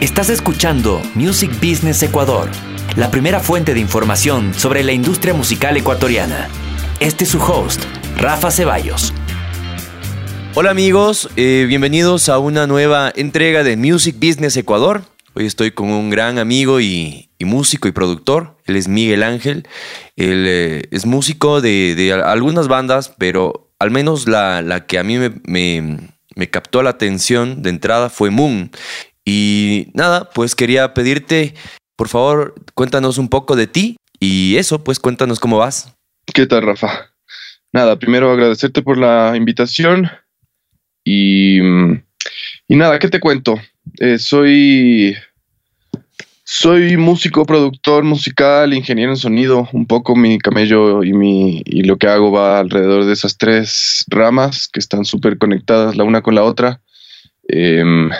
Estás escuchando Music Business Ecuador, la primera fuente de información sobre la industria musical ecuatoriana. Este es su host, Rafa Ceballos. Hola amigos, eh, bienvenidos a una nueva entrega de Music Business Ecuador. Hoy estoy con un gran amigo y, músico y productor. Él es Miguel Ángel. Él eh, es músico de, algunas bandas, pero al menos la, que a mí me, me captó la atención de entrada fue Moon. Y nada, pues quería pedirte, por favor, cuéntanos un poco de ti y eso, pues cuéntanos cómo vas. ¿Qué tal, Rafa? Nada, primero agradecerte por la invitación y, y nada, ¿qué te cuento? Eh, soy, soy músico, productor musical, ingeniero en sonido. Un poco mi camello y, mi, y lo que hago va alrededor de esas tres ramas que están súper conectadas la una con la otra. Em,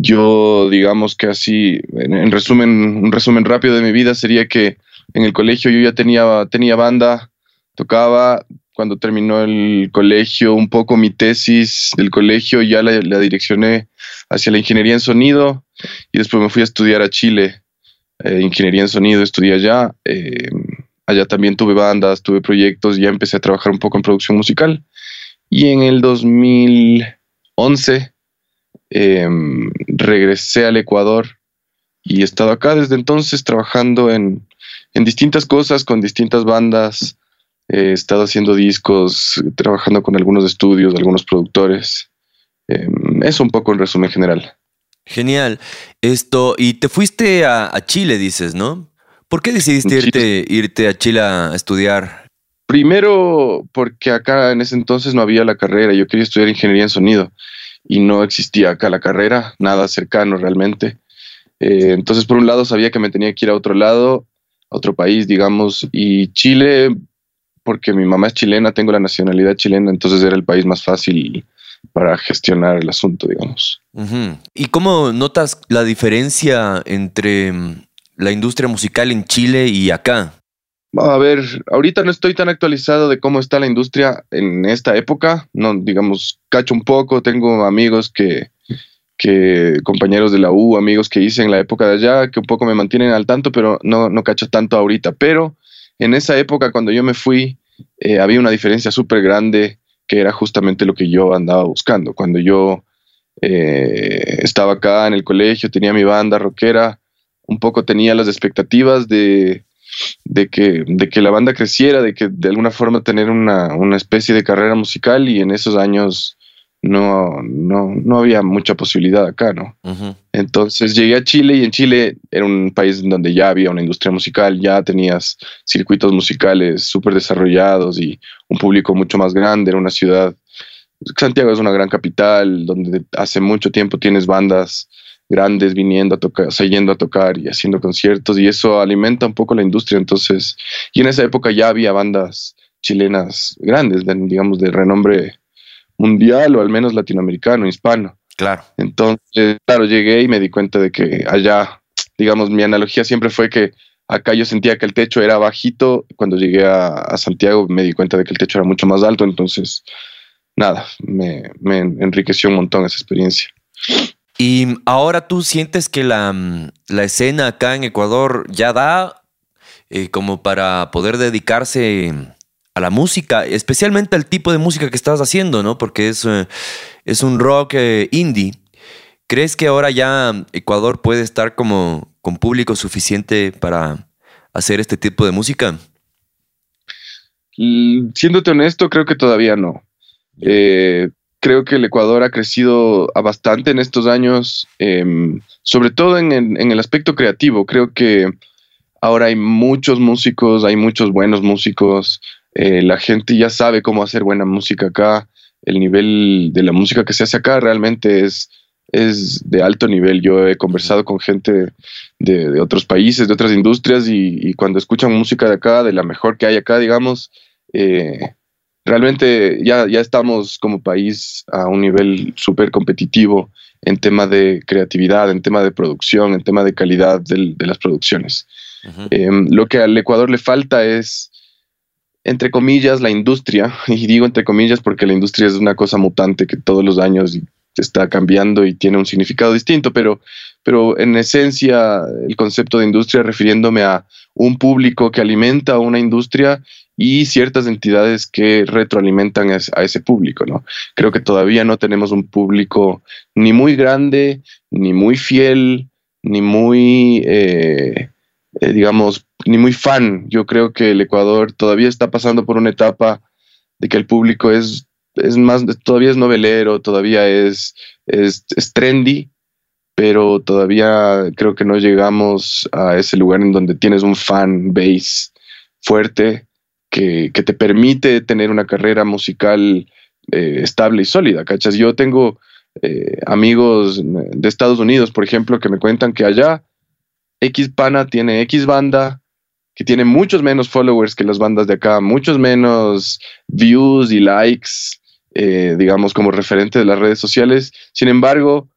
yo, digamos que así, en, resumen, un resumen rápido de mi vida sería que en el colegio yo ya tenía, tenía banda, tocaba. Cuando terminó el colegio, un poco mi tesis del colegio ya la, direccioné hacia la ingeniería en sonido y después me fui a estudiar a Chile, eh, ingeniería en sonido, estudié allá. Eh, allá también tuve bandas, tuve proyectos, ya empecé a trabajar un poco en producción musical. Y en el 2011 Em, regresé al Ecuador y he estado acá desde entonces trabajando en, distintas cosas, con distintas bandas. He estado haciendo discos, trabajando con algunos estudios, algunos productores. Em, eso un poco en resumen general. Genial. Esto, y te fuiste a, Chile, dices, ¿no? ¿Por qué decidiste irte, irte a Chile a estudiar? Primero, porque acá en ese entonces no había la carrera. Yo quería estudiar ingeniería en sonido y no existía acá la carrera, nada cercano realmente. Eh, entonces, por un lado, sabía que me tenía que ir a otro lado, a otro país, digamos, y Chile, porque mi mamá es chilena, tengo la nacionalidad chilena, entonces era el país más fácil para gestionar el asunto, digamos. ¿Y cómo notas la diferencia entre mm, la industria musical en Chile y acá? A ver, ahorita no estoy tan actualizado de cómo está la industria en esta época. No, digamos, cacho un poco. Tengo amigos que, que compañeros de la U, amigos que hice en la época de allá, que un poco me mantienen al tanto, pero no, no cacho tanto ahorita. Pero en esa época, cuando yo me fui, eh, había una diferencia súper grande que era justamente lo que yo andaba buscando. Cuando yo eh, estaba acá en el colegio, tenía mi banda rockera, un poco tenía las expectativas de de que, de que la banda creciera, de que de alguna forma tener una, especie de carrera musical y en esos años no, no, había mucha posibilidad acá, ¿no? Entonces llegué a Chile y en Chile era un país donde ya había una industria musical, ya tenías circuitos musicales súper desarrollados y un público mucho más grande, era una ciudad, Santiago es una gran capital donde hace mucho tiempo tienes bandas grandes viniendo a tocar, o yendo a tocar y haciendo conciertos y eso alimenta un poco la industria. Entonces, y en esa época ya había bandas chilenas grandes, digamos, de renombre mundial o al menos latinoamericano, hispano. Claro. Entonces, claro, llegué y me di cuenta de que allá, digamos, mi analogía siempre fue que acá yo sentía que el techo era bajito. Cuando llegué a, Santiago me di cuenta de que el techo era mucho más alto. Entonces, nada, me, me enriqueció un montón esa experiencia. Y ahora tú sientes que la, mm, escena acá en Ecuador ya da eh, como para poder dedicarse a la música, especialmente al tipo de música que estás haciendo, ¿no? Porque es, eh, es un rock eh, indie. ¿Crees que ahora ya Ecuador puede estar como con público suficiente para hacer este tipo de música? Mm, siéndote honesto, creo que todavía no. Eh, creo que el Ecuador ha crecido bastante en estos años, em, sobre todo en, el aspecto creativo. Creo que ahora hay muchos músicos, hay muchos buenos músicos, eh, la gente ya sabe cómo hacer buena música acá, el nivel de la música que se hace acá realmente es, es de alto nivel. Yo he conversado con gente de, otros países, de otras industrias, y, cuando escuchan música de acá, de la mejor que hay acá, digamos, eh, realmente ya, ya estamos como país a un nivel súper competitivo en tema de creatividad, en tema de producción, en tema de calidad de las producciones. Em, lo que al Ecuador le falta es, entre comillas, la industria, y digo entre comillas porque la industria es una cosa mutante que todos los años está cambiando y tiene un significado distinto, pero, pero en esencia el concepto de industria refiriéndome a un público que alimenta una industria y ciertas entidades que retroalimentan a ese público, ¿no? Creo que todavía no tenemos un público ni muy grande, ni muy fiel, ni muy, eh, eh, digamos, ni muy fan. Yo creo que el Ecuador todavía está pasando por una etapa de que el público es, es más, todavía es novelero, todavía es, es, trendy, pero todavía creo que no llegamos a ese lugar en donde tienes un fan base fuerte que, te permite tener una carrera musical eh, estable y sólida, ¿cachas? Yo tengo eh, amigos de Estados Unidos, por ejemplo, que me cuentan que allá X Pana tiene X banda, que tiene muchos menos followers que las bandas de acá, muchos menos views y likes, eh, digamos, como referente de las redes sociales. Sin embargo,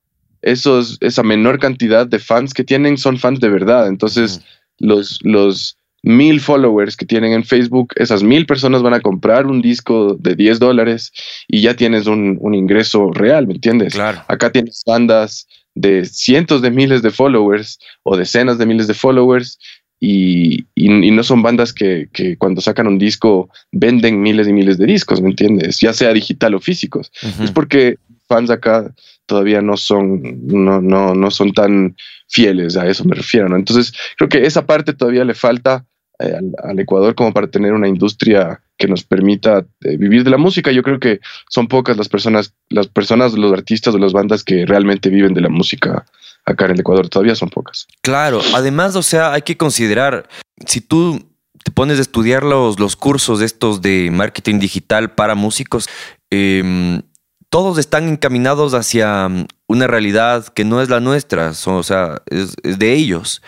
esos, esa menor cantidad de fans que tienen son fans de verdad. Entonces, los, los mil followers que tienen en Facebook, esas mil personas van a comprar un disco de 10 dólares y ya tienes un, un ingreso real, ¿me entiendes? Claro. Acá tienes bandas de cientos de miles de followers o decenas de miles de followers y, no son bandas que, cuando sacan un disco venden miles y miles de discos, ¿me entiendes? Ya sea digital o físicos. Es porque fans acá todavía no son, no, no, no son tan fieles, a eso me refiero, ¿no? Entonces, creo que esa parte todavía le falta eh, al, Ecuador como para tener una industria que nos permita eh, vivir de la música. Yo creo que son pocas las personas, las personas, los artistas o las bandas que realmente viven de la música acá en el Ecuador todavía son pocas. Claro, además, o sea, hay que considerar, si tú te pones a estudiar los, los cursos estos de marketing digital para músicos, em, todos están encaminados hacia mm, una realidad que no es la nuestra, o sea, es, de ellos.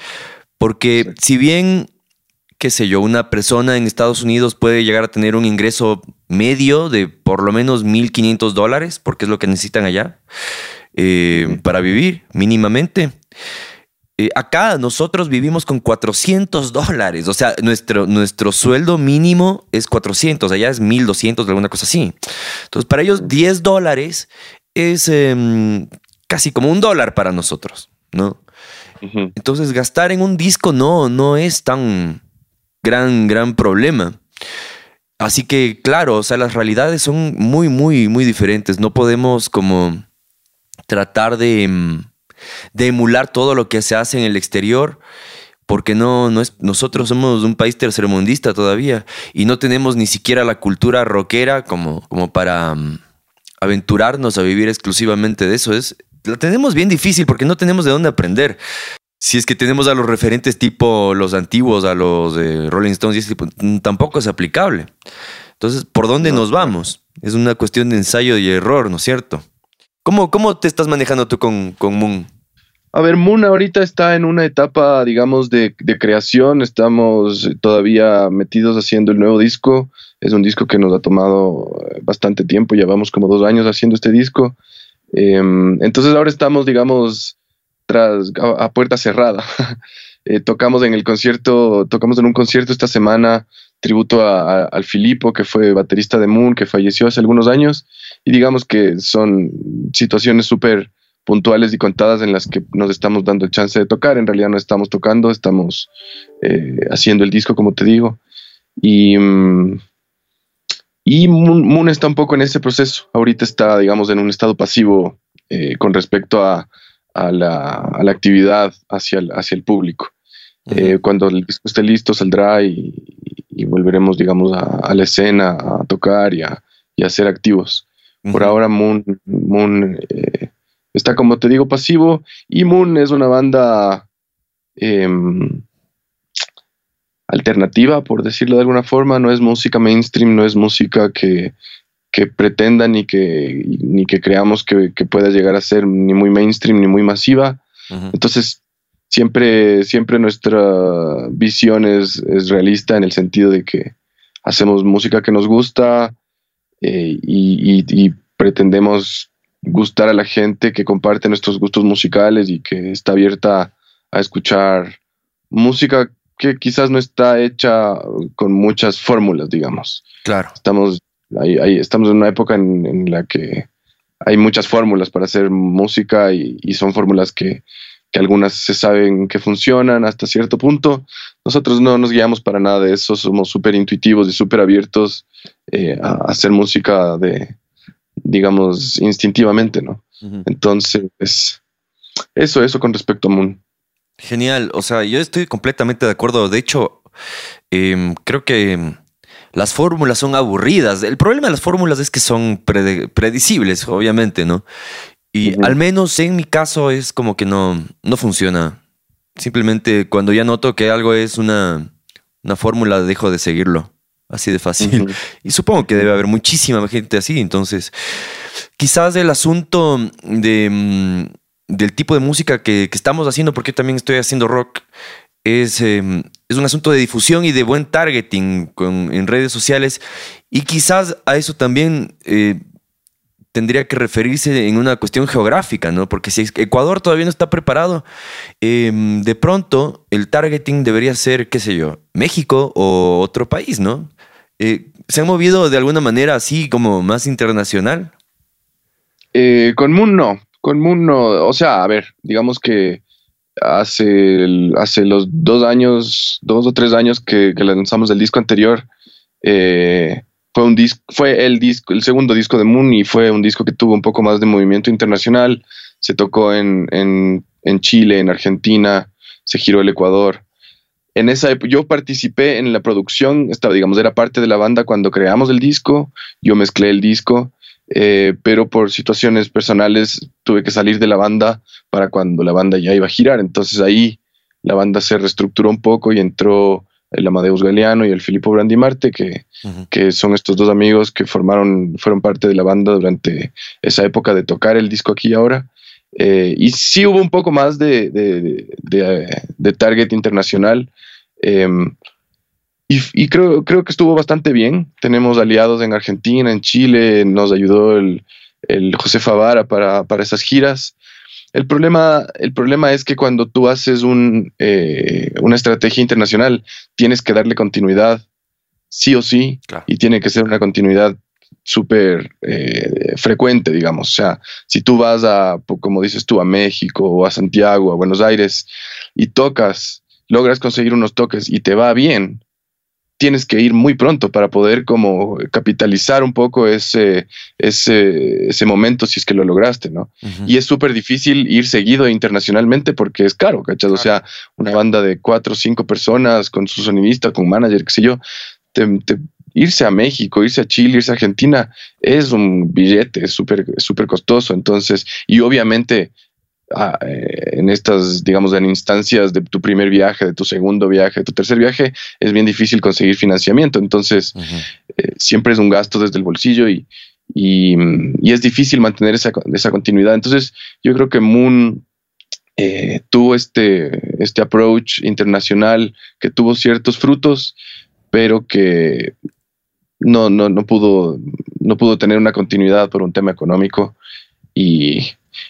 Porque si bien, qué sé yo, una persona en Estados Unidos puede llegar a tener un ingreso medio de por lo menos 1.500 dólares, porque es lo que necesitan allá, eh, para vivir mínimamente. Eh, acá nosotros vivimos con 400 dólares, o sea, nuestro, nuestro sueldo mínimo es 400, allá es 1200, alguna cosa así. Entonces, para ellos 10 dólares es em, casi como un dólar para nosotros, ¿no? Entonces, gastar en un disco no, no es tan gran, gran problema. Así que, claro, o sea, las realidades son muy, muy, muy diferentes. No podemos como tratar de, mm, de emular todo lo que se hace en el exterior porque no, no es, nosotros somos un país tercermundista todavía y no tenemos ni siquiera la cultura rockera como, como para mm, aventurarnos a vivir exclusivamente de eso. Es, la tenemos bien difícil porque no tenemos de dónde aprender. Si es que tenemos a los referentes tipo los antiguos, a los de Rolling Stones, tampoco es aplicable. Entonces, ¿por dónde nos vamos? Es una cuestión de ensayo y error, ¿no es cierto? ¿Cómo, cómo te estás manejando tú con, con Moon? A ver, Moon ahorita está en una etapa, digamos, de, creación. Estamos todavía metidos haciendo el nuevo disco. Es un disco que nos ha tomado bastante tiempo. Llevamos como dos años haciendo este disco. Em, entonces ahora estamos, digamos, a, puerta cerrada. Eh, tocamos en el concierto, tocamos en un concierto esta semana tributo al Filipo, que fue baterista de Moon, que falleció hace algunos años y digamos que son situaciones súper puntuales y contadas en las que nos estamos dando el chance de tocar. En realidad no estamos tocando, estamos eh, haciendo el disco, como te digo. Y, mm, y Moon, está un poco en ese proceso. Ahorita está, digamos, en un estado pasivo eh, con respecto a, a, la, a, la, actividad hacia el, hacia el público. Eh, cuando el disco esté listo, saldrá y, y volveremos, digamos, a, la escena, a tocar y a, y a ser activos. Por ahora Moon, Moon eh, está, como te digo, pasivo y Moon es una banda em, alternativa, por decirlo de alguna forma. No es música mainstream, no es música que, que pretenda ni que, ni que creamos que, pueda llegar a ser ni muy mainstream ni muy masiva. Entonces, siempre, siempre nuestra visión es, es, realista en el sentido de que hacemos música que nos gusta, eh, y, pretendemos gustar a la gente que comparte nuestros gustos musicales y que está abierta a escuchar música que quizás no está hecha con muchas fórmulas, digamos. Claro. Estamos, ahí, estamos en una época en, la que hay muchas fórmulas para hacer música y, son fórmulas que, que algunas se saben que funcionan hasta cierto punto. Nosotros no nos guiamos para nada de eso, somos súper intuitivos y súper abiertos eh, a hacer música de, digamos, instintivamente, ¿no? Entonces, eso, eso con respecto a Moon. Genial, o sea, yo estoy completamente de acuerdo. De hecho, em, creo que las fórmulas son aburridas. El problema de las fórmulas es que son predecibles, obviamente, ¿no? Y al menos en mi caso es como que no, no funciona. Simplemente cuando ya noto que algo es una, una fórmula, dejo de seguirlo. Así de fácil. Y supongo que debe haber muchísima gente así. Entonces, quizás el asunto de, mm, del tipo de música que, estamos haciendo, porque también estoy haciendo rock, es, em, es un asunto de difusión y de buen targeting en redes sociales. Y quizás a eso también eh, tendría que referirse en una cuestión geográfica, ¿no? Porque si Ecuador todavía no está preparado, em, de pronto el targeting debería ser, qué sé yo, México o otro país, ¿no? Eh, ¿Se han movido de alguna manera así como más internacional? Eh, con Moon no, con Moon no, o sea, a ver, digamos que hace, hace los dos años, dos o tres años que, lanzamos el disco anterior, eh, fue un disco, fue el disco, el segundo disco de Moon y fue un disco que tuvo un poco más de movimiento internacional. Se tocó en, en, Chile, en Argentina, se giró el Ecuador. En esa época, yo participé en la producción, estaba, digamos, era parte de la banda cuando creamos el disco, yo mezclé el disco, eh, pero por situaciones personales tuve que salir de la banda para cuando la banda ya iba a girar. Entonces ahí la banda se reestructuró un poco y entró el Amadeus Galeano y el Filippo Brandimarte, que, que son estos dos amigos que formaron, fueron parte de la banda durante esa época de tocar el disco aquí ahora. Eh, y sí hubo un poco más de, de, target internacional. Em, y, creo, creo que estuvo bastante bien. Tenemos aliados en Argentina, en Chile, nos ayudó el, el José Favara para, para esas giras. El problema, el problema es que cuando tú haces un, eh, una estrategia internacional, tienes que darle continuidad, sí o sí, y tiene que ser una continuidad súper eh, frecuente, digamos. O sea, si tú vas a, como dices tú, a México o a Santiago, a Buenos Aires, y tocas, logras conseguir unos toques y te va bien, tienes que ir muy pronto para poder como capitalizar un poco ese, ese, ese momento si es que lo lograste, ¿no? Y es súper difícil ir seguido internacionalmente porque es caro, ¿cachas? O sea, una banda de cuatro o cinco personas con su sonidista, con manager, qué sé yo, irse a México, irse a Chile, irse a Argentina, es un billete, es súper súper costoso. Entonces, y obviamente eh, en estas, digamos, en instancias de tu primer viaje, de tu segundo viaje, de tu tercer viaje, es bien difícil conseguir financiamiento. Entonces, eh, siempre es un gasto desde el bolsillo y, y, es difícil mantener esa, esa, continuidad. Entonces, yo creo que Moon eh, tuvo este, este approach internacional que tuvo ciertos frutos, pero que no, no, no, pudo, no pudo tener una continuidad por un tema económico. Y,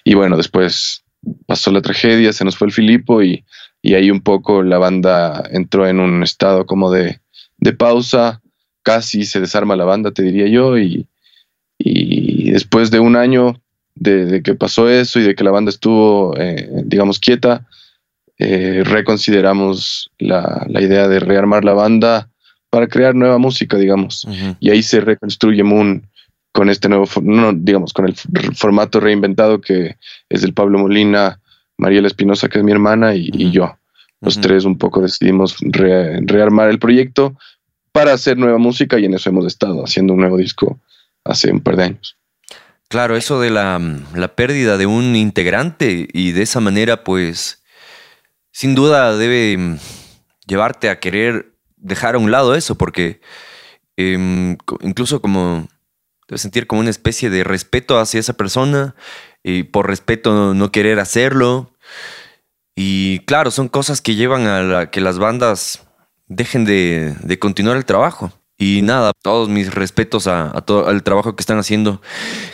y bueno, después pasó la tragedia, se nos fue el Filipo y, ahí un poco la banda entró en un estado como de, pausa, casi se desarma la banda, te diría yo, y, después de un año de, que pasó eso y de que la banda estuvo, eh, digamos, quieta, eh, reconsideramos la, idea de rearmar la banda para crear nueva música, digamos, y ahí se reconstruye Moon con este nuevo, no, digamos, con el formato reinventado que es el Pablo Molina, Mariela Espinosa, que es mi hermana, y, yo. Los tres un poco decidimos rearmar el proyecto para hacer nueva música y en eso hemos estado haciendo un nuevo disco hace un par de años. Claro, eso de la, la pérdida de un integrante y de esa manera, pues, sin duda debe llevarte a querer dejar a un lado eso, porque em, incluso como sentir como una especie de respeto hacia esa persona y por respeto no querer hacerlo. Y claro, son cosas que llevan a que las bandas dejen de, continuar el trabajo. Y nada, todos mis respetos a, todo el trabajo que están haciendo.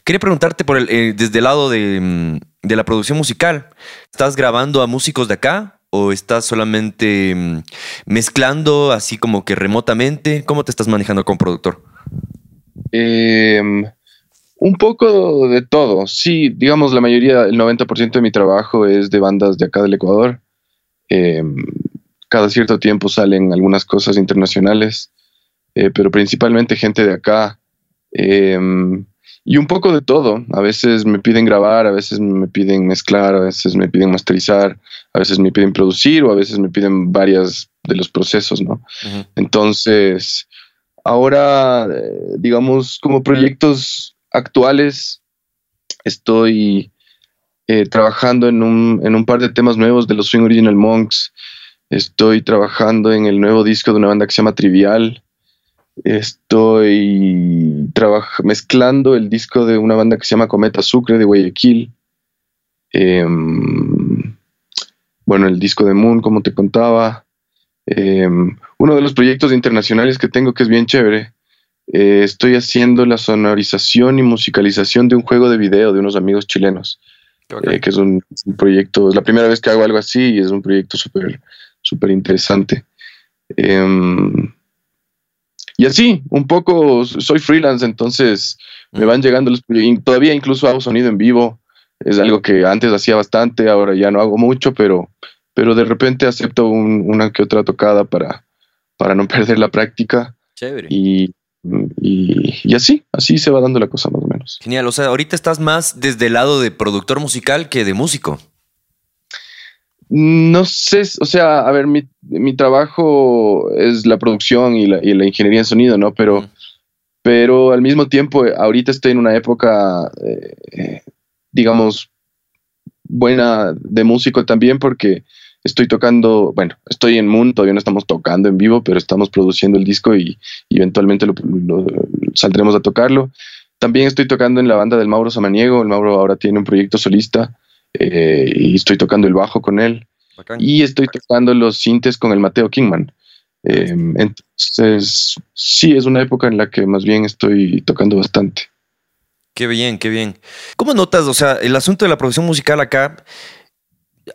Quería preguntarte por el, eh, desde el lado de, mm, de, la producción musical. ¿Estás grabando a músicos de acá o estás solamente mm, mezclando así como que remotamente? ¿Cómo te estás manejando como productor? Em, Un poco de todo. Sí, digamos, la mayoría, el 90% de mi trabajo es de bandas de acá del Ecuador. Em, cada cierto tiempo salen algunas cosas internacionales, eh, pero principalmente gente de acá. Em, y un poco de todo. A veces me piden grabar, a veces me piden mezclar, a veces me piden masterizar, a veces me piden producir o a veces me piden varias de los procesos, ¿no? Entonces, ahora, eh, digamos, como proyectos actuales estoy eh, trabajando en un, en un, par de temas nuevos de los Swing Original Monks. Estoy trabajando en el nuevo disco de una banda que se llama Trivial. Estoy mezclando el disco de una banda que se llama Cometa Sucre de Guayaquil. Em, bueno, el disco de Moon, como te contaba. Em, uno de los proyectos internacionales que tengo que es bien chévere eh, estoy haciendo la sonorización y musicalización de un juego de video de unos amigos chilenos, eh, que es un, proyecto, es la primera vez que hago algo así y es un proyecto súper, súper interesante. Em, y así, un poco, soy freelance, entonces me van llegando los proyectos, todavía incluso hago sonido en vivo, es algo que antes hacía bastante, ahora ya no hago mucho, pero, pero de repente acepto una que otra tocada para, para no perder la práctica. Chévere. Y, y, así, así se va dando la cosa más o menos. Genial, o sea, ahorita estás más desde el lado de productor musical que de músico. No sé, o sea, a ver, mi, trabajo es la producción y la, ingeniería en sonido, ¿no? Pero, pero al mismo tiempo, ahorita estoy en una época, eh, digamos, buena de músico también porque estoy tocando, bueno, estoy en Moon, todavía no estamos tocando en vivo, pero estamos produciendo el disco y, eventualmente lo, saldremos a tocarlo. También estoy tocando en la banda del Mauro Samaniego, el Mauro ahora tiene un proyecto solista eh, y estoy tocando el bajo con él. Y estoy tocando los sintes con el Mateo Kingman. Em, entonces, sí, es una época en la que más bien estoy tocando bastante. Qué bien, qué bien. ¿Cómo notas, o sea, el asunto de la producción musical acá?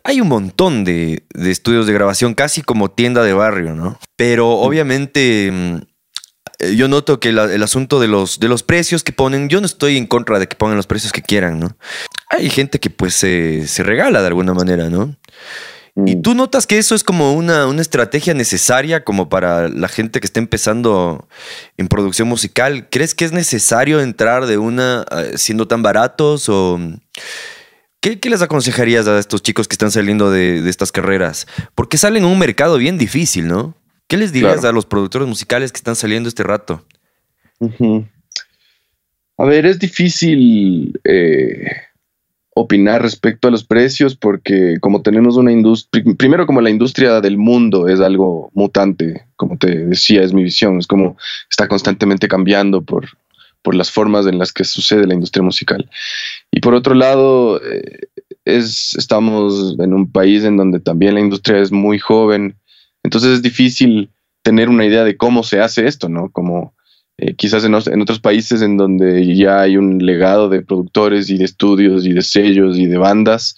Hay un montón de, estudios de grabación, casi como tienda de barrio, ¿no? Pero obviamente mm, eh, yo noto que el asunto de los, de los precios que ponen, yo no estoy en contra de que pongan los precios que quieran, ¿no? Hay gente que pues se, regala de alguna manera, ¿no? ¿Y mm. tú notas que eso es como una, una, estrategia necesaria como para la gente que está empezando en producción musical? ¿Crees que es necesario entrar de una eh, siendo tan baratos o ¿Qué, les aconsejarías a estos chicos que están saliendo de, estas carreras? Porque salen en un mercado bien difícil, ¿no? ¿Qué les dirías a los productores musicales que están saliendo este rato? A ver, es difícil eh, opinar respecto a los precios porque como tenemos una industria, primero como la industria del mundo es algo mutante, como te decía, es mi visión, es como está constantemente cambiando por, por las formas en las que sucede la industria musical. Y por otro lado, eh, es, estamos en un país en donde también la industria es muy joven, entonces es difícil tener una idea de cómo se hace esto, ¿no? Como eh, quizás en, en, otros países en donde ya hay un legado de productores y de estudios y de sellos y de bandas,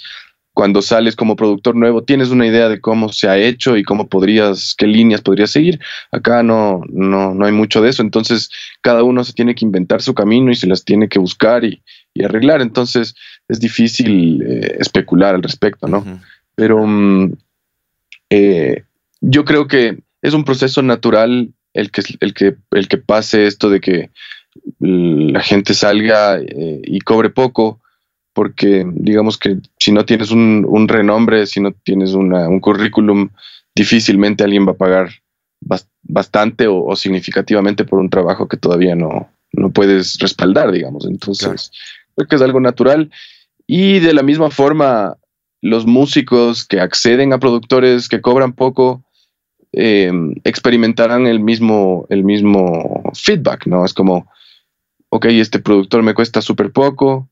cuando sales como productor nuevo tienes una idea de cómo se ha hecho y cómo podrías, qué líneas podrías seguir. Acá no, no, no hay mucho de eso, entonces cada uno se tiene que inventar su camino y se las tiene que buscar y, arreglar, entonces es difícil eh, especular al respecto, ¿no? Pero mm, eh, yo creo que es un proceso natural el que, el que, el que pase esto de que la gente salga eh, y cobre poco porque digamos que si no tienes un, renombre, si no tienes un currículum, difícilmente alguien va a pagar bastante o, significativamente por un trabajo que todavía no, no puedes respaldar, digamos. Entonces, creo que es algo natural. Y de la misma forma, los músicos que acceden a productores que cobran poco, eh, experimentarán el mismo, el mismo feedback, ¿no? Es como, ok, este productor me cuesta súper poco,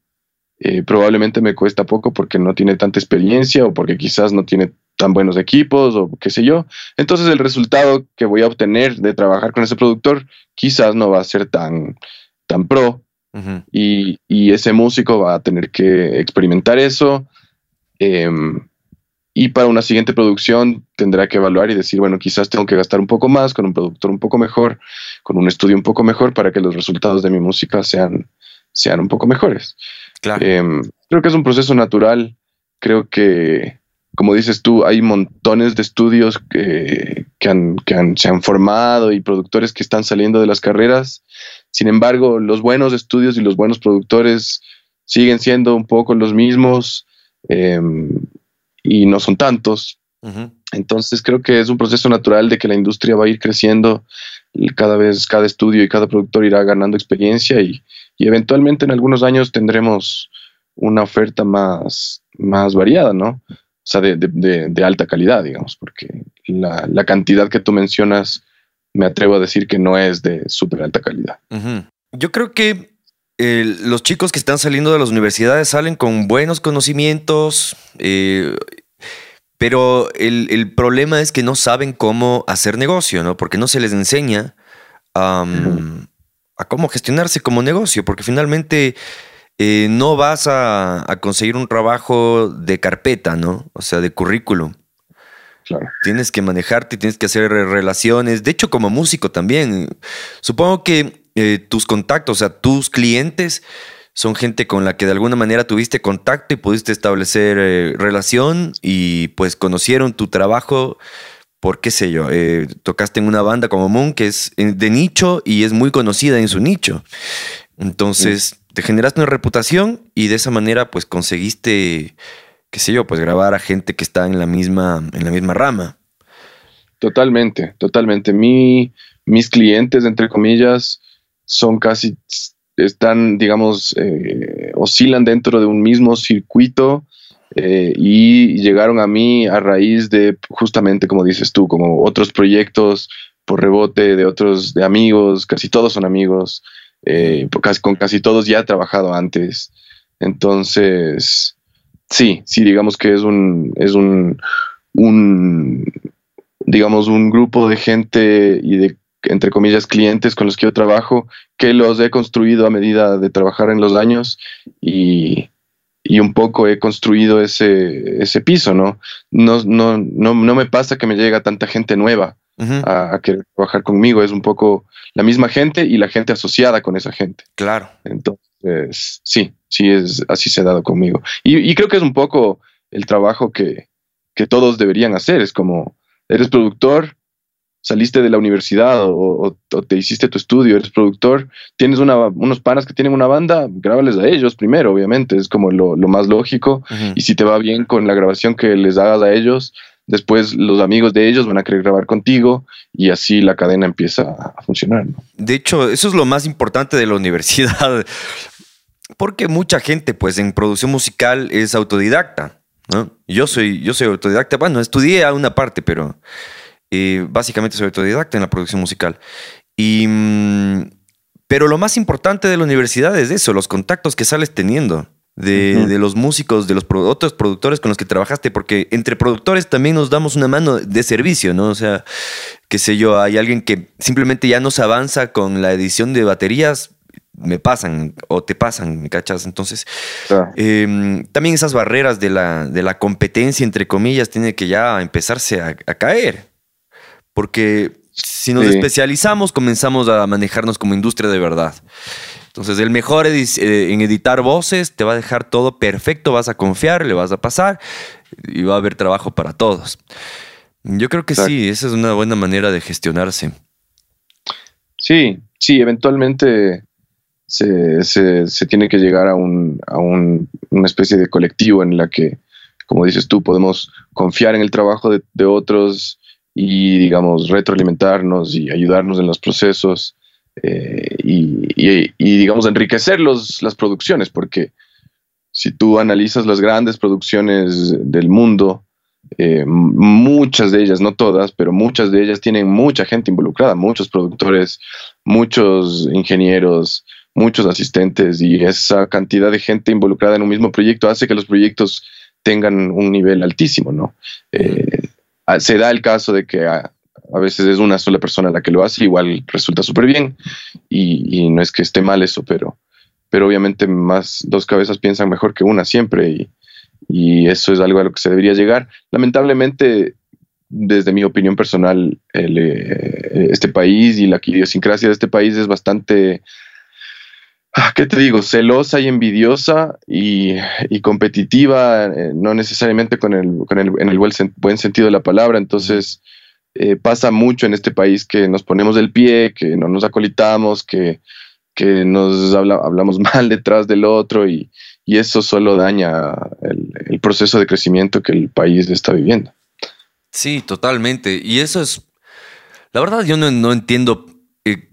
eh, probablemente me cuesta poco porque no tiene tanta experiencia o porque quizás no tiene tan buenos equipos o qué sé yo. Entonces el resultado que voy a obtener de trabajar con ese productor quizás no va a ser tan, tan pro y, ese músico va a tener que experimentar eso. Em, y para una siguiente producción tendrá que evaluar y decir, bueno, quizás tengo que gastar un poco más con un productor un poco mejor, con un estudio un poco mejor para que los resultados de mi música sean, sean un poco mejores. Claro. Em, creo que es un proceso natural. Creo que, como dices tú, hay montones de estudios que, que, han, que han- se han formado y productores que están saliendo de las carreras. Sin embargo, los buenos estudios y los buenos productores siguen siendo un poco los mismos em, y no son tantos. Entonces creo que es un proceso natural de que la industria va a ir creciendo cada vez, cada estudio y cada productor irá ganando experiencia y, y eventualmente en algunos años tendremos una oferta más, más variada, ¿no? O sea, de, de- de- de alta calidad, digamos, porque la, la cantidad que tú mencionas me atrevo a decir que no es de súper alta calidad. Yo creo que eh, los chicos que están saliendo de las universidades salen con buenos conocimientos, eh, pero el, el problema es que no saben cómo hacer negocio, ¿no? Porque no se les enseña a cómo gestionarse como negocio, porque finalmente eh, no vas a, a conseguir un trabajo de carpeta, ¿no? O sea, de currículum. Claro. Tienes que manejarte, tienes que hacer relaciones. De hecho, como músico también. Supongo que eh, tus contactos, o sea, tus clientes son gente con la que de alguna manera tuviste contacto y pudiste establecer eh, relación y pues conocieron tu trabajo por qué sé yo. eh, tocaste en una banda como Moon que es eh, de nicho y es muy conocida en su nicho. Entonces, te generaste una reputación y de esa manera pues conseguiste qué sé yo, pues grabar a gente que está en la misma, en la misma rama. Totalmente, totalmente. Mi, mis clientes, entre comillas, son casi, están, digamos, eh, oscilan dentro de un mismo circuito eh, y llegaron a mí a raíz de, justamente como dices tú, como otros proyectos por rebote de otros, de amigos, casi todos son amigos, eh, con casi todos ya he trabajado antes. Entonces, sí, sí, digamos que es un, es un, un digamos, un grupo de gente y de, entre comillas, clientes con los que yo trabajo, que los he construido a medida de trabajar en los años y, y un poco he construido ese, ese piso, ¿no? No, no, no, no me pasa que me llega tanta gente nueva a, a querer trabajar conmigo, es un poco la misma gente y la gente asociada con esa gente. Claro. Entonces, sí, sí, es, así se ha dado conmigo. Y, y creo que es un poco el trabajo que, que todos deberían hacer. Es como, eres productor, saliste de la universidad o, o- o te hiciste tu estudio, eres productor, tienes una- unos panas que tienen una banda, grábales a ellos primero, obviamente, es como lo, lo más lógico. Y si te va bien con la grabación que les hagas a ellos, después los amigos de ellos van a querer grabar contigo y así la cadena empieza a funcionar. ¿no? De hecho, eso es lo más importante de la universidad. Porque mucha gente, pues, en producción musical es autodidacta. ¿no? Yo soy, yo soy autodidacta. Bueno, estudié a una parte, pero eh, básicamente soy autodidacta en la producción musical. Y, mm, pero lo más importante de la universidad es eso, los contactos que sales teniendo. De, los músicos, de los pro- otros productores con los que trabajaste, porque entre productores también nos damos una mano de servicio, ¿no? O sea, qué sé yo, hay alguien que simplemente ya no se avanza con la edición de baterías, me pasan o te pasan, ¿me cachas? Entonces, Claro. eh, también esas barreras de la, de la competencia, entre comillas, tiene que ya empezarse a, a caer. Porque si nos Sí. especializamos, comenzamos a manejarnos como industria de verdad. Entonces, el mejor eh, en editar voces te va a dejar todo perfecto, vas a confiar, le vas a pasar y va a haber trabajo para todos. Yo creo que Exacto. sí, esa es una buena manera de gestionarse. Sí, sí, eventualmente se, se- se tiene que llegar a, un, a un- una especie de colectivo en la que, como dices tú, podemos confiar en el trabajo de, de otros y, digamos, retroalimentarnos y ayudarnos en los procesos eh, y, digamos, enriquecer los- las producciones, porque si tú analizas las grandes producciones del mundo, eh, muchas de ellas, no todas, pero muchas de ellas tienen mucha gente involucrada, muchos productores, muchos ingenieros, muchos asistentes y esa cantidad de gente involucrada en un mismo proyecto hace que los proyectos tengan un nivel altísimo, ¿no? Eh, se da el caso de que a, veces es una sola persona la que lo hace, igual resulta súper bien y, no es que esté mal eso, pero, pero obviamente más dos cabezas piensan mejor que una siempre y, y eso es algo a lo que se debería llegar. Lamentablemente, desde mi opinión personal, eh, este país y la idiosincrasia de este país es bastante ¿qué te digo? Celosa y envidiosa y, competitiva, eh, no necesariamente con el, con el, en el buen, buen, sentido de la palabra. Entonces, eh, pasa mucho en este país que nos ponemos del pie, que no nos acolitamos, que, que nos hablamos mal detrás del otro y, y eso solo daña el, el, proceso de crecimiento que el país está viviendo. Sí, totalmente. Y eso es, la verdad yo no, no entiendo eh,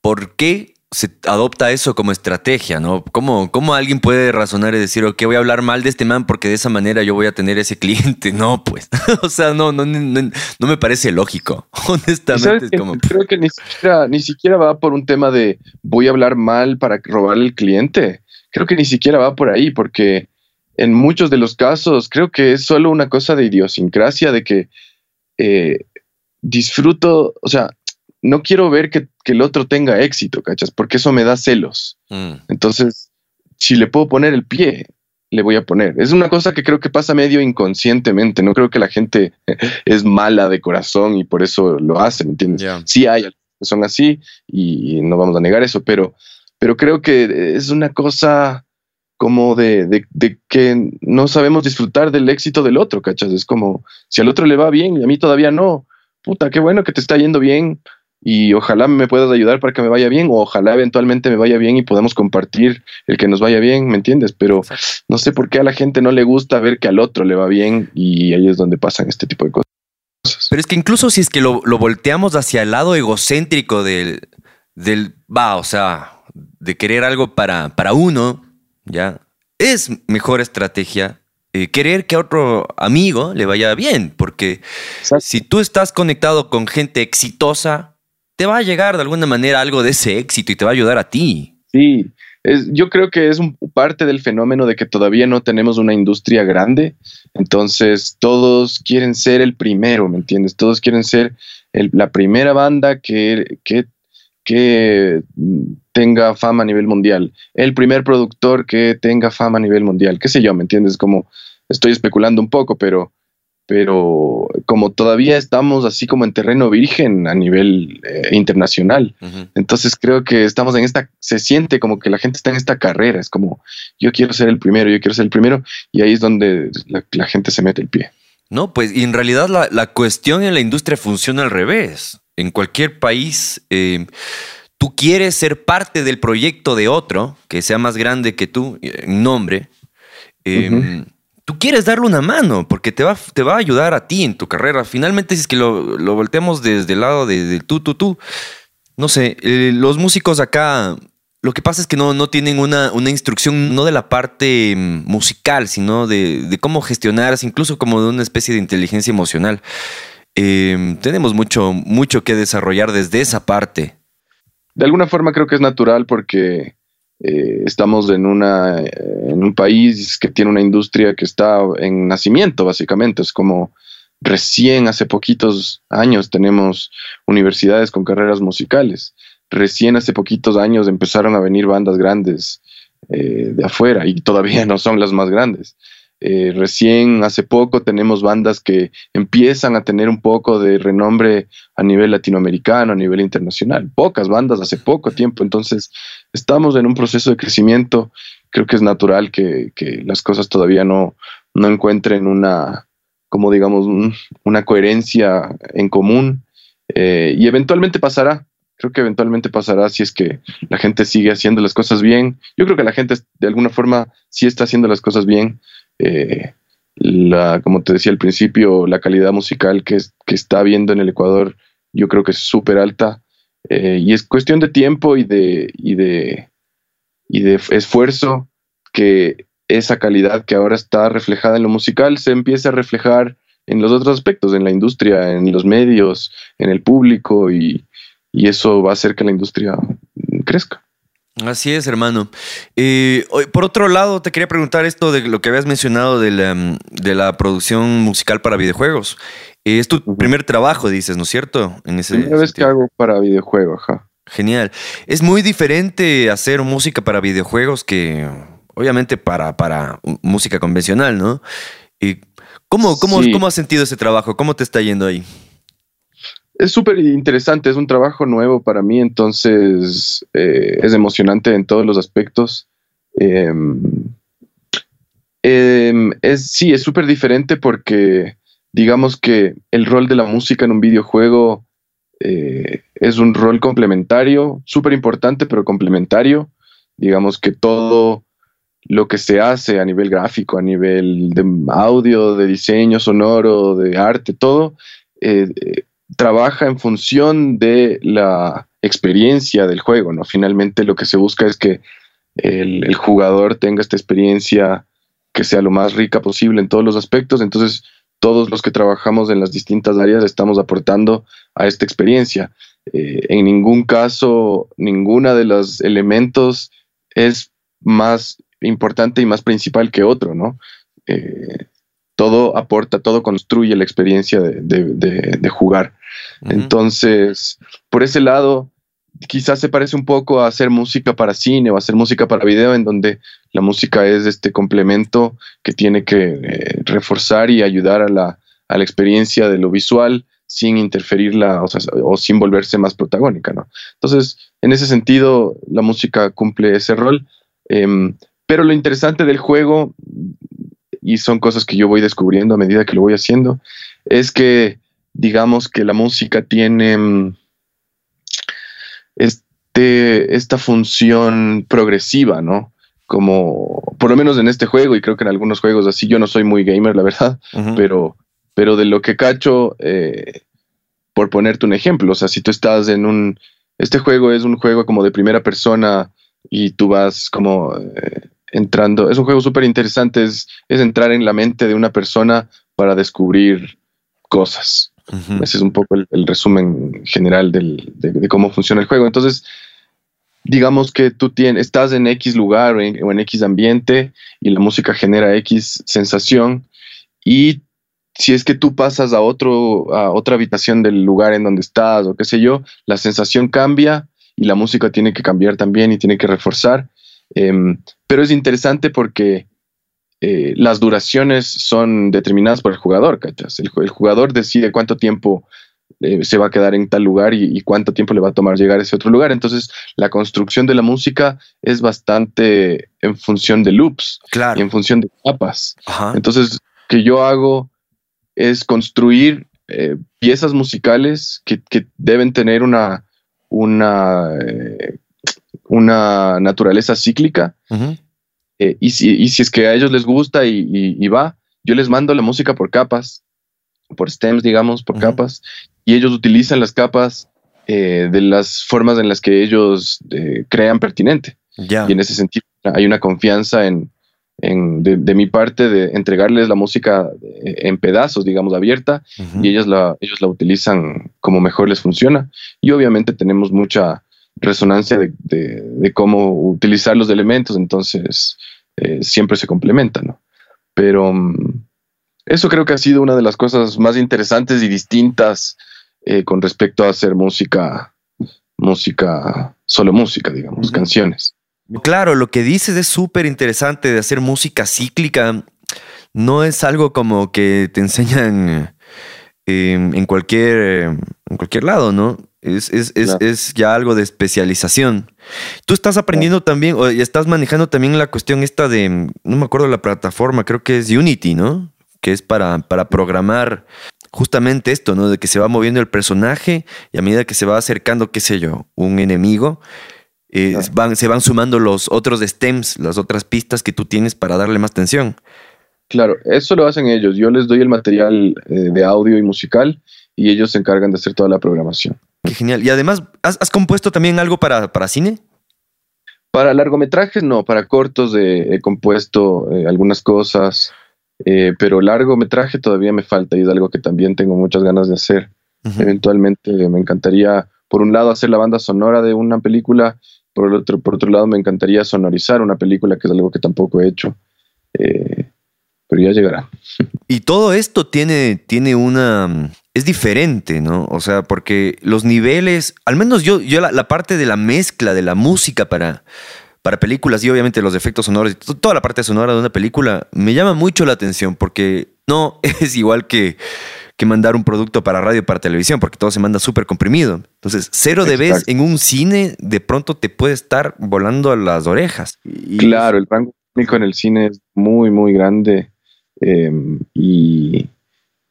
por qué se adopta eso como estrategia, ¿no? ¿Cómo, ¿Cómo, alguien puede razonar y decir, ok, voy a hablar mal de este man porque de esa manera yo voy a tener ese cliente? No, pues. o sea, no, no, no, no, me parece lógico. Honestamente, es como. Creo que ni siquiera, ni siquiera va por un tema de voy a hablar mal para robarle el cliente. Creo que ni siquiera va por ahí, porque en muchos de los casos creo que es solo una cosa de idiosincrasia, de que eh, disfruto, o sea, no quiero ver que, el otro tenga éxito, ¿cachas? Porque eso me da celos. Mm. Entonces, si le puedo poner el pie, le voy a poner. Es una cosa que creo que pasa medio inconscientemente. No creo que la gente es mala de corazón y por eso lo hace, ¿me entiendes? Sí hay que son así y no vamos a negar eso, pero, pero creo que es una cosa como de, de, de, que no sabemos disfrutar del éxito del otro, ¿cachas? Es como, si al otro le va bien y a mí todavía no, puta, qué bueno que te está yendo bien, y ojalá me puedas ayudar para que me vaya bien o ojalá eventualmente me vaya bien y podamos compartir el que nos vaya bien, ¿me entiendes? Pero no sé por qué a la gente no le gusta ver que al otro le va bien y ahí es donde pasan este tipo de cosas. Pero es que incluso si es que lo, volteamos hacia el lado egocéntrico del, del, va, o sea, de querer algo para, para uno, ya, es mejor estrategia eh, querer que a otro amigo le vaya bien, porque si tú estás conectado con gente exitosa, te va a llegar de alguna manera algo de ese éxito y te va a ayudar a ti. Sí, yo creo que es parte del fenómeno de que todavía no tenemos una industria grande, entonces todos quieren ser el primero, ¿me entiendes? Todos quieren ser la primera banda que, que, que tenga fama a nivel mundial, el primer productor que tenga fama a nivel mundial, qué sé yo, ¿me entiendes? Como estoy especulando un poco, pero pero como todavía estamos así como en terreno virgen a nivel eh, internacional, entonces creo que estamos en esta, se siente como que la gente está en esta carrera, es como yo quiero ser el primero, yo quiero ser el primero, y ahí es donde la, gente se mete el pie. No, pues y en realidad la, cuestión en la industria funciona al revés. En cualquier país, eh, tú quieres ser parte del proyecto de otro que sea más grande que tú, en nombre. Eh, tú quieres darle una mano porque te va, te va a ayudar a ti en tu carrera. Finalmente, si es que lo, lo volteamos desde el lado de, tú, tú, tú, no sé, eh, los músicos acá, lo que pasa es que no, no tienen una, una instrucción, no de la parte mm, musical, sino de, cómo gestionarse, incluso como de una especie de inteligencia emocional. Em, tenemos mucho, mucho que desarrollar desde esa parte. De alguna forma creo que es natural porque eh, estamos en, una, en un país que tiene una industria que está en nacimiento, básicamente. Es como recién hace poquitos años tenemos universidades con carreras musicales. Recién hace poquitos años empezaron a venir bandas grandes eh, de afuera y todavía no son las más grandes. Eh, recién hace poco tenemos bandas que empiezan a tener un poco de renombre a nivel latinoamericano, a nivel internacional. Pocas bandas hace poco tiempo. Entonces, estamos en un proceso de crecimiento. Creo que es natural que, las cosas todavía no, no encuentren una, como digamos, una coherencia en común. Eh, y eventualmente pasará. Creo que eventualmente pasará si es que la gente sigue haciendo las cosas bien. Yo creo que la gente de alguna forma sí está haciendo las cosas bien eh, la, como te decía al principio, la calidad musical que, que está habiendo en el Ecuador, yo creo que es súper alta. Eh, y es cuestión de tiempo y de, y de, y de esfuerzo que esa calidad que ahora está reflejada en lo musical se empiece a reflejar en los otros aspectos, en la industria, en los medios, en el público, y, y eso va a hacer que la industria crezca. Así es, hermano. Eh, por otro lado, te quería preguntar esto de lo que habías mencionado de la, producción musical para videojuegos. Es tu primer trabajo, dices, ¿no es cierto? En ese Primera vez que hago para videojuegos, ajá. Genial. Es muy diferente hacer música para videojuegos que, obviamente, para, para música convencional, ¿no? ¿cómo, cómo, ¿Cómo has sentido ese trabajo? ¿Cómo te está yendo ahí? es súper interesante, es un trabajo nuevo para mí, entonces eh, es emocionante en todos los aspectos. Em, em, es, sí, es súper diferente porque digamos que el rol de la música en un videojuego eh, es un rol complementario, súper importante, pero complementario. Digamos que todo lo que se hace a nivel gráfico, a nivel de audio, de diseño sonoro, de arte, todo, eh, trabaja en función de la experiencia del juego, ¿no? Finalmente lo que se busca es que el, jugador tenga esta experiencia que sea lo más rica posible en todos los aspectos, entonces todos los que trabajamos en las distintas áreas estamos aportando a esta experiencia. Eh, en ningún caso, ninguna de los elementos es más importante y más principal que otro, ¿no? Eh, todo aporta, todo construye la experiencia de, jugar. Entonces, por ese lado, quizás se parece un poco a hacer música para cine o hacer música para video, en donde la música es este complemento que tiene que eh, reforzar y ayudar a la, experiencia de lo visual sin interferirla o, sin volverse más protagónica. ¿no? Entonces, en ese sentido, la música cumple ese rol. Em, pero lo interesante del juego y son cosas que yo voy descubriendo a medida que lo voy haciendo, es que digamos que la música tiene mm, este, esta función progresiva, ¿no? Como, por lo menos en este juego, y creo que en algunos juegos así, yo no soy muy gamer, la verdad, pero, pero de lo que cacho, eh, por ponerte un ejemplo, o sea, si tú estás en un, este juego es un juego como de primera persona y tú vas como... Eh, entrando, es un juego súper interesante, es, entrar en la mente de una persona para descubrir cosas. Ese es un poco el, resumen general de, cómo funciona el juego. Entonces, digamos que tú tienes, estás en X lugar o en, X ambiente y la música genera X sensación y si es que tú pasas a, otro, a otra habitación del lugar en donde estás o qué sé yo, la sensación cambia y la música tiene que cambiar también y tiene que reforzar. Em, pero es interesante porque eh, las duraciones son determinadas por el jugador, ¿cachas? El, jugador decide cuánto tiempo eh, se va a quedar en tal lugar y, cuánto tiempo le va a tomar llegar a ese otro lugar. Entonces, la construcción de la música es bastante en función de loops y en función de capas. Entonces, lo que yo hago es construir eh, piezas musicales que, deben tener una, una una naturaleza cíclica. Eh, y, si, es que a ellos les gusta y, va, yo les mando la música por capas, por stems, digamos, por capas, y ellos utilizan las capas eh, de las formas en las que ellos eh, crean pertinente. Y en ese sentido hay una confianza en, de, mi parte de entregarles la música en pedazos, digamos, abierta, y ellos la, ellos la utilizan como mejor les funciona. Y obviamente tenemos mucha resonancia de, cómo utilizar los elementos, entonces eh, siempre se complementan, ¿no? Pero mm, eso creo que ha sido una de las cosas más interesantes y distintas eh, con respecto a hacer música, música, solo música, digamos, canciones. Claro, lo que dices es súper interesante de hacer música cíclica. No es algo como que te enseñan eh, en, cualquier, en cualquier lado, ¿no? Es, ya algo de especialización. Tú estás aprendiendo también, o estás manejando también la cuestión esta de, no me acuerdo la plataforma, creo que es Unity, ¿no? Que es para, para programar justamente esto, ¿no? De que se va moviendo el personaje y a medida que se va acercando, qué sé yo, un enemigo, eh, van, se van sumando los otros stems, las otras pistas que tú tienes para darle más tensión. Claro, eso lo hacen ellos. Yo les doy el material eh, de audio y musical y ellos se encargan de hacer toda la programación. Qué genial. Y además, ¿has, compuesto también algo para, para, cine? Para largometrajes, no. Para cortos he compuesto eh, algunas cosas, eh, pero largometraje todavía me falta y es algo que también tengo muchas ganas de hacer. Eventualmente me encantaría, por un lado, hacer la banda sonora de una película, por, otro, por otro lado, me encantaría sonorizar una película, que es algo que tampoco he hecho. Eh, pero ya llegará. Y todo esto tiene, tiene una es diferente, ¿no? O sea, porque los niveles, al menos yo, yo la, parte de la mezcla de la música para, para películas y obviamente los efectos sonoros, toda la parte sonora de una película me llama mucho la atención porque no es igual que, que mandar un producto para radio, para televisión, porque todo se manda súper comprimido. Entonces, cero de vez en un cine, de pronto te puede estar volando a las orejas. claro, el rango técnico en el cine es muy, muy grande. Em, y,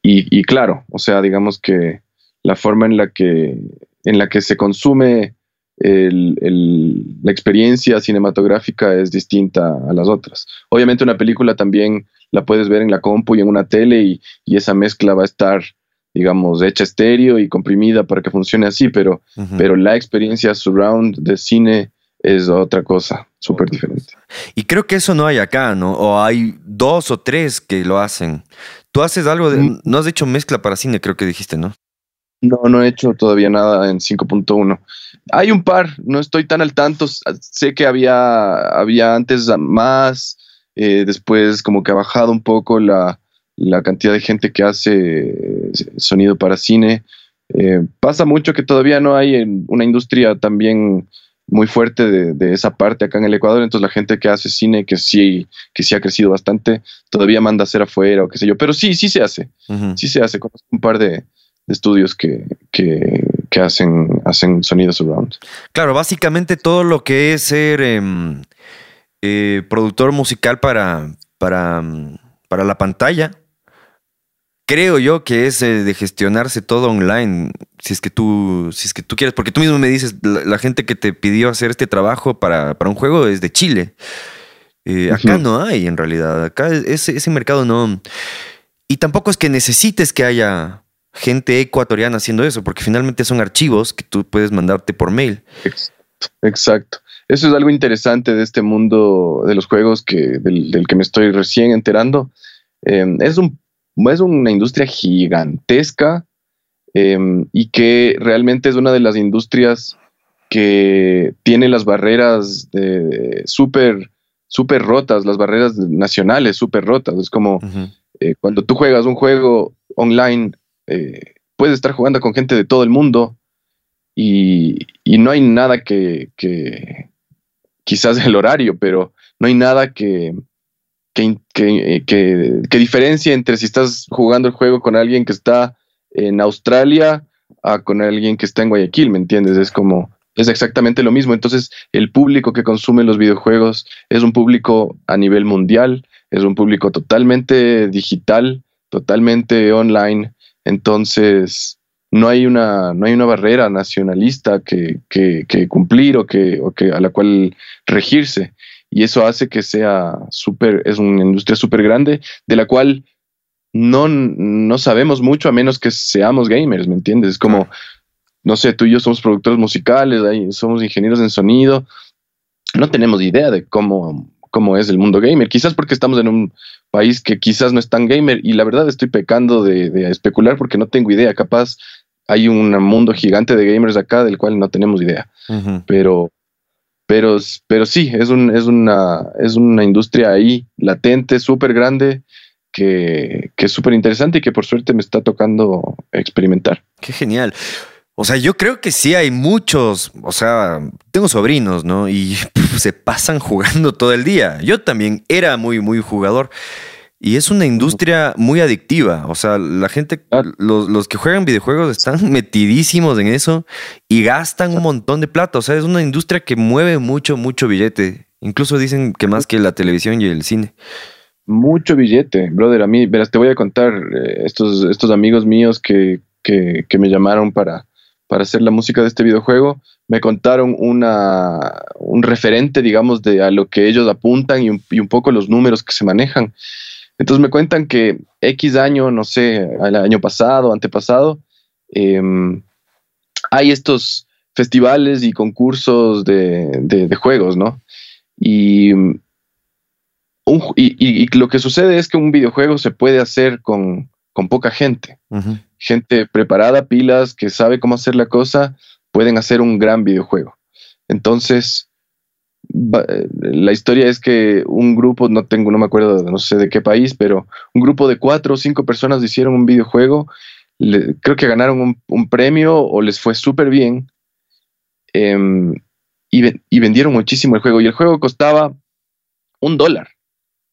y, claro, o sea, digamos que la forma en la que, en la que se consume la experiencia cinematográfica es distinta a las otras. Obviamente una película también la puedes ver en la compu y en una tele y, esa mezcla va a estar, digamos, hecha estéreo y comprimida para que funcione así, pero, pero la experiencia surround de cine es otra cosa, súper diferente. Y creo que eso no hay acá, ¿no? O hay dos o tres que lo hacen. Tú haces algo de... Mm. No has hecho mezcla para cine, creo que dijiste, ¿no? No, no he hecho todavía nada en 5.1. Hay un par, no estoy tan al tanto. Sé que había, había antes más, eh, después como que ha bajado un poco la, cantidad de gente que hace sonido para cine. Eh, pasa mucho que todavía no hay una industria también muy fuerte de, esa parte acá en el Ecuador, entonces la gente que hace cine, que sí, que sí ha crecido bastante, todavía manda a hacer afuera o qué sé yo, pero sí, sí se hace, sí se hace, conozco un par de, estudios que, que, hacen, hacen sonidos surround. Claro, básicamente todo lo que es ser em, eh, productor musical para, para, para la pantalla, creo yo que es eh, de gestionarse todo online, si es que tú, si es que tú quieres, porque tú mismo me dices, la, gente que te pidió hacer este trabajo para, un juego es de Chile. Eh, acá no hay en realidad, acá ese, ese mercado no... Y tampoco es que necesites que haya gente ecuatoriana haciendo eso, porque finalmente son archivos que tú puedes mandarte por mail. Exacto. Eso es algo interesante de este mundo de los juegos que, del, que me estoy recién enterando. Em, es, un, es una industria gigantesca em, y que realmente es una de las industrias que tiene las barreras de, súper súper rotas, las barreras nacionales súper rotas. Es como eh, cuando tú juegas un juego online eh, puedes estar jugando con gente de todo el mundo y, no hay nada que, quizás el horario, pero no hay nada que, que, que, diferencie entre si estás jugando el juego con alguien que está en Australia a con alguien que está en Guayaquil, ¿me entiendes? Es como, es exactamente lo mismo. Entonces, el público que consume los videojuegos es un público a nivel mundial, es un público totalmente digital, totalmente online, entonces, no hay una, no hay una barrera nacionalista que, cumplir o que, que, a la cual regirse. Y eso hace que sea súper, es una industria súper grande, de la cual no, no sabemos mucho a menos que seamos gamers, ¿me entiendes? Es como, no sé, tú y yo somos productores musicales, somos ingenieros en sonido, no tenemos idea de cómo, cómo es el mundo gamer. Quizás porque estamos en un país que quizás no es tan gamer y la verdad estoy pecando de, especular porque no tengo idea. Capaz hay un mundo gigante de gamers acá del cual no tenemos idea. Pero, pero, pero sí, es, un, es, una, es una industria ahí latente, súper grande. Que, que es súper interesante y que por suerte me está tocando experimentar. Qué genial. O sea, yo creo que sí hay muchos, o sea, tengo sobrinos, ¿no? Y se pasan jugando todo el día. Yo también era muy, muy jugador. Y es una industria muy adictiva. O sea, la gente, los, que juegan videojuegos están metidísimos en eso y gastan un montón de plata. O sea, es una industria que mueve mucho, mucho billete. Incluso dicen que más que la televisión y el cine. Mucho billete, brother. A mí, verás, te voy a contar eh, estos, estos amigos míos que, que me llamaron para, para hacer la música de este videojuego, me contaron una, un referente, digamos, de a lo que ellos apuntan y un, poco los números que se manejan. Entonces me cuentan que X año, no sé, el año pasado, antepasado, em, hay estos festivales y concursos de, juegos, ¿no? Y, y, lo que sucede es que un videojuego se puede hacer con, con poca gente. Gente preparada, pilas, que sabe cómo hacer la cosa, pueden hacer un gran videojuego. Entonces, la historia es que un grupo, no tengo, no me acuerdo, no sé de qué país, pero un grupo de cuatro o cinco personas hicieron un videojuego, creo que ganaron un, premio o les fue súper bien em, y, vendieron muchísimo el juego. Y el juego costaba un dólar.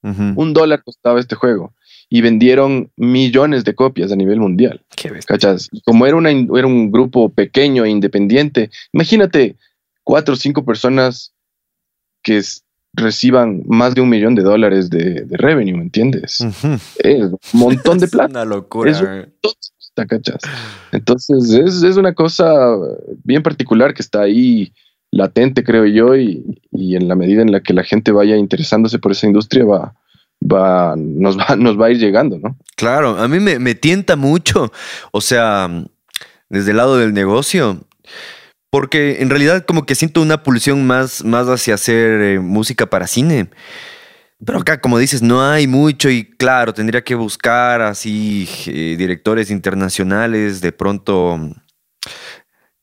Un dólar costaba este juego. y vendieron millones de copias a nivel mundial. ¿Cachas? Como era, una, era un grupo pequeño e independiente, imagínate cuatro o cinco personas que reciban más de un millón de dólares de, revenue, ¿me entiendes? Es un montón de plata. es una locura. Es un ¿cachas? Entonces es, una cosa bien particular que está ahí latente, creo yo, y, en la medida en la que la gente vaya interesándose por esa industria va, va, nos, va, nos va a ir llegando, ¿no? Claro, a mí me, tienta mucho, o sea, desde el lado del negocio, porque en realidad como que siento una pulsión más, más hacia hacer eh, música para cine. Pero acá, como dices, no hay mucho y claro, tendría que buscar así eh, directores internacionales, de pronto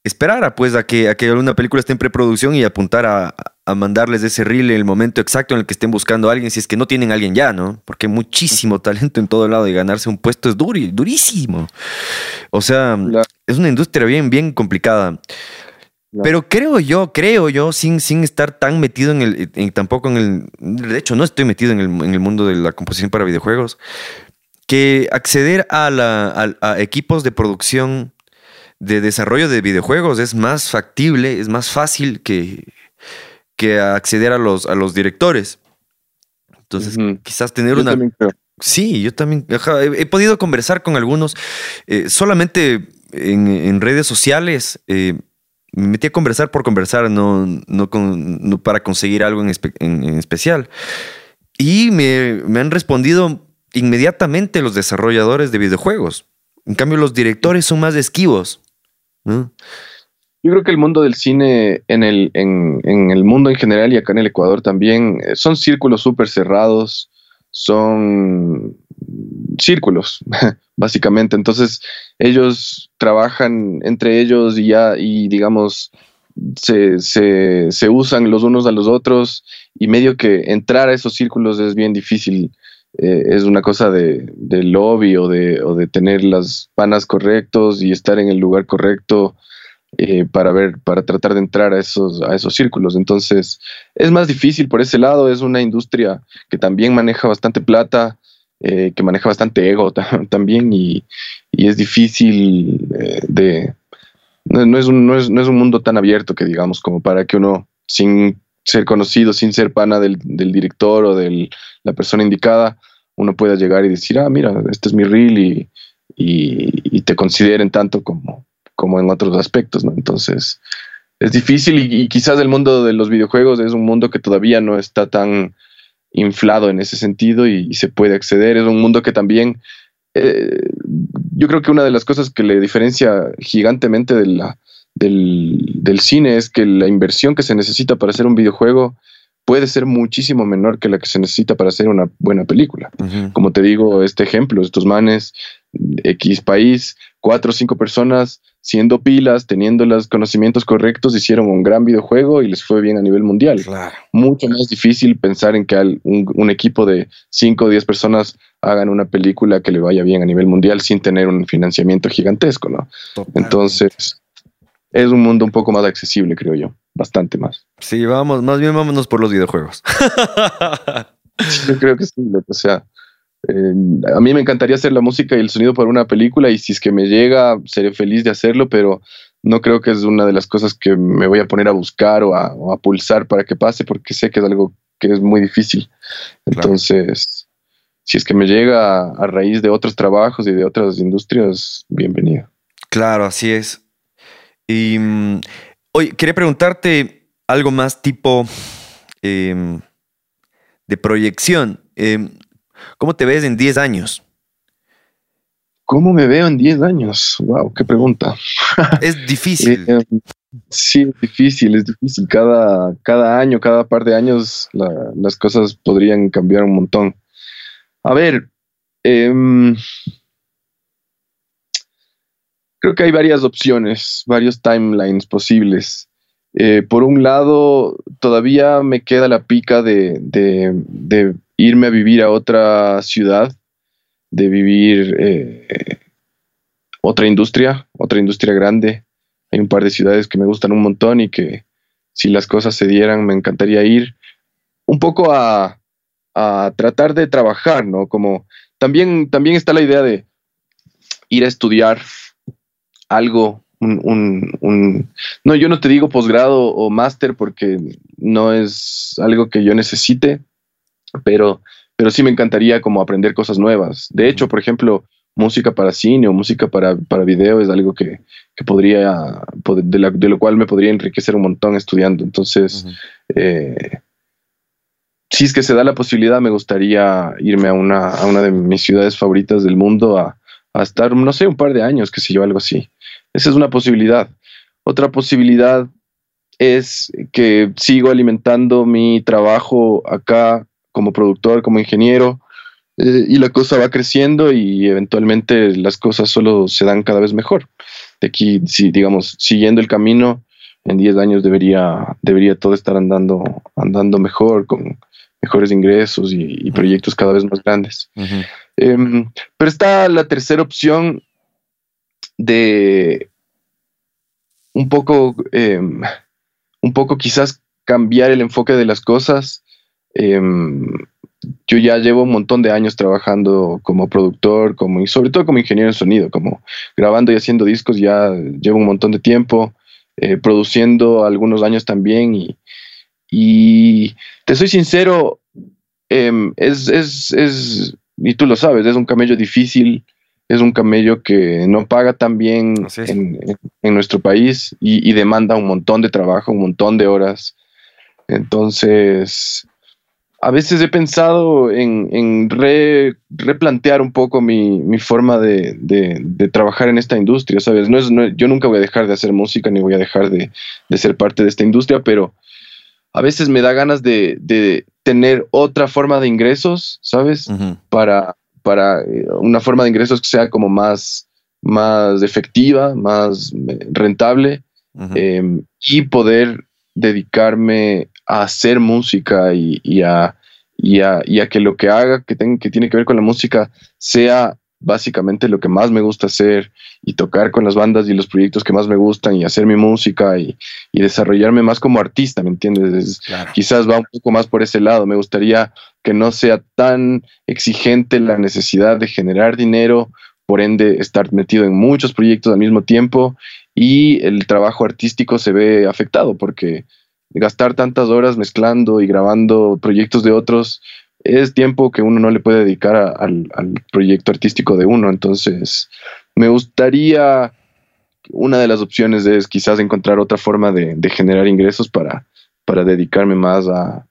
esperar pues a que, a que alguna película esté en preproducción y apuntar a, mandarles ese reel en el momento exacto en el que estén buscando a alguien, si es que no tienen a alguien ya, ¿no? Porque hay muchísimo talento en todo lado y ganarse un puesto es durísimo. O sea, es una industria bien, bien complicada. Pero creo yo, creo yo, sin, sin estar tan metido en el, tampoco en el, de hecho no estoy metido en el, en el mundo de la composición para videojuegos, que acceder a, la, a equipos de producción de desarrollo de videojuegos es más factible, es más fácil que, que acceder a los, a los directores. Entonces, quizás tener una... Sí, yo también he, podido conversar con algunos eh, solamente en, redes sociales. Eh, me metí a conversar por conversar, no, no, para conseguir algo en, especial. Y me, me, han respondido inmediatamente los desarrolladores de videojuegos. En cambio, los directores son más esquivos. Yo creo que el mundo del cine, en el, en, el mundo en general y acá en el Ecuador también, eh, son círculos súper cerrados, son círculos, básicamente. Entonces, ellos trabajan entre ellos y ya, y digamos, se, se, usan los unos a los otros y medio que entrar a esos círculos es bien difícil eh, es una cosa de, lobby o de, o de, tener las panas correctos y estar en el lugar correcto eh, para ver, para tratar de entrar a esos, a esos círculos. Entonces, es más difícil por ese lado, es una industria que también maneja bastante plata, eh, que maneja bastante ego también y, es difícil de... No, es un, no, es, no es un mundo tan abierto que digamos como para que uno sin ser conocido, sin ser pana del, director o de la persona indicada, uno pueda llegar y decir, ah, mira, este es mi reel y, y, te consideren tanto como, como en otros aspectos, ¿no? Entonces, es difícil y, quizás el mundo de los videojuegos es un mundo que todavía no está tan inflado en ese sentido y, se puede acceder. Es un mundo que también, eh, yo creo que una de las cosas que le diferencia gigantemente de la, del, cine es que la inversión que se necesita para hacer un videojuego puede ser muchísimo menor que la que se necesita para hacer una buena película. Como te digo, este ejemplo, estos manes, X país, cuatro o cinco personas siendo pilas, teniendo los conocimientos correctos, hicieron un gran videojuego y les fue bien a nivel mundial. Mucho más difícil pensar en que un, un, equipo de cinco o diez personas hagan una película que le vaya bien a nivel mundial sin tener un financiamiento gigantesco, ¿no? Entonces, es un mundo un poco más accesible, creo yo. Bastante más. Sí, vamos, más bien vámonos por los videojuegos. yo creo que sí, o sea, eh, a mí me encantaría hacer la música y el sonido para una película y si es que me llega, seré feliz de hacerlo, pero no creo que es una de las cosas que me voy a poner a buscar o a, pulsar para que pase, porque sé que es algo que es muy difícil. Entonces, si es que me llega a raíz de otros trabajos y de otras industrias, bienvenido. Claro, así es. Y mm, hoy quería preguntarte algo más tipo em, de proyección. Em, ¿Cómo te ves en 10 años? ¿Cómo me veo en 10 años? Wow, qué pregunta. Es difícil. Eh, sí, es difícil, es difícil. Cada, cada año, cada par de años, las cosas podrían cambiar un montón. A ver, eh, creo que hay varias opciones, varios timelines posibles. Eh, por un lado, todavía me queda la pica de, irme a vivir a otra ciudad, de vivir eh, otra industria, otra industria grande. Hay un par de ciudades que me gustan un montón y que si las cosas se dieran me encantaría ir un poco a, a tratar de trabajar, ¿no? Como también, también está la idea de ir a estudiar algo, un, no, yo no te digo posgrado o máster porque no es algo que yo necesite, pero, pero sí me encantaría como aprender cosas nuevas. De hecho, por ejemplo, música para cine o música para, para video es algo que, podría, de, lo cual me podría enriquecer un montón estudiando. Entonces, eh, si es que se da la posibilidad, me gustaría irme a una, a una de mis ciudades favoritas del mundo a, a estar, no sé, un par de años, qué sé yo, algo así. Esa es una posibilidad. Otra posibilidad es que sigo alimentando mi trabajo acá como productor, como ingeniero, eh, y la cosa va creciendo y eventualmente las cosas solo se dan cada vez mejor. De aquí, si digamos, siguiendo el camino, en 10 años debería, debería todo estar andando, andando mejor, con mejores ingresos y, proyectos cada vez más grandes. Em, pero está la tercera opción de un poco, em, un poco quizás cambiar el enfoque de las cosas. Em, yo ya llevo un montón de años trabajando como productor, como, y sobre todo como ingeniero en sonido, como grabando y haciendo discos, ya llevo un montón de tiempo, eh, produciendo algunos años también. Y, y te soy sincero, em, es, es, es, y tú lo sabes, es un camello difícil es un camello que no paga tan bien en, nuestro país y, demanda un montón de trabajo, un montón de horas. Entonces, a veces he pensado en, replantear un poco mi, forma de, trabajar en esta industria, ¿sabes? No es, yo nunca voy a dejar de hacer música ni voy a dejar de, ser parte de esta industria, pero a veces me da ganas de, tener otra forma de ingresos, ¿sabes? Para para eh, una forma de ingresos que sea como más, más efectiva, más eh, rentable em, y poder dedicarme a hacer música y, a, que lo que haga que, que tiene que ver con la música sea básicamente lo que más me gusta hacer y tocar con las bandas y los proyectos que más me gustan y hacer mi música y, desarrollarme más como artista, ¿me entiendes? Quizás va un poco más por ese lado. Me gustaría que no sea tan exigente la necesidad de generar dinero, por ende estar metido en muchos proyectos al mismo tiempo y el trabajo artístico se ve afectado porque gastar tantas horas mezclando y grabando proyectos de otros es tiempo que uno no le puede dedicar al, proyecto artístico de uno. Entonces, me gustaría, una de las opciones es quizás encontrar otra forma de, generar ingresos para, para dedicarme más a,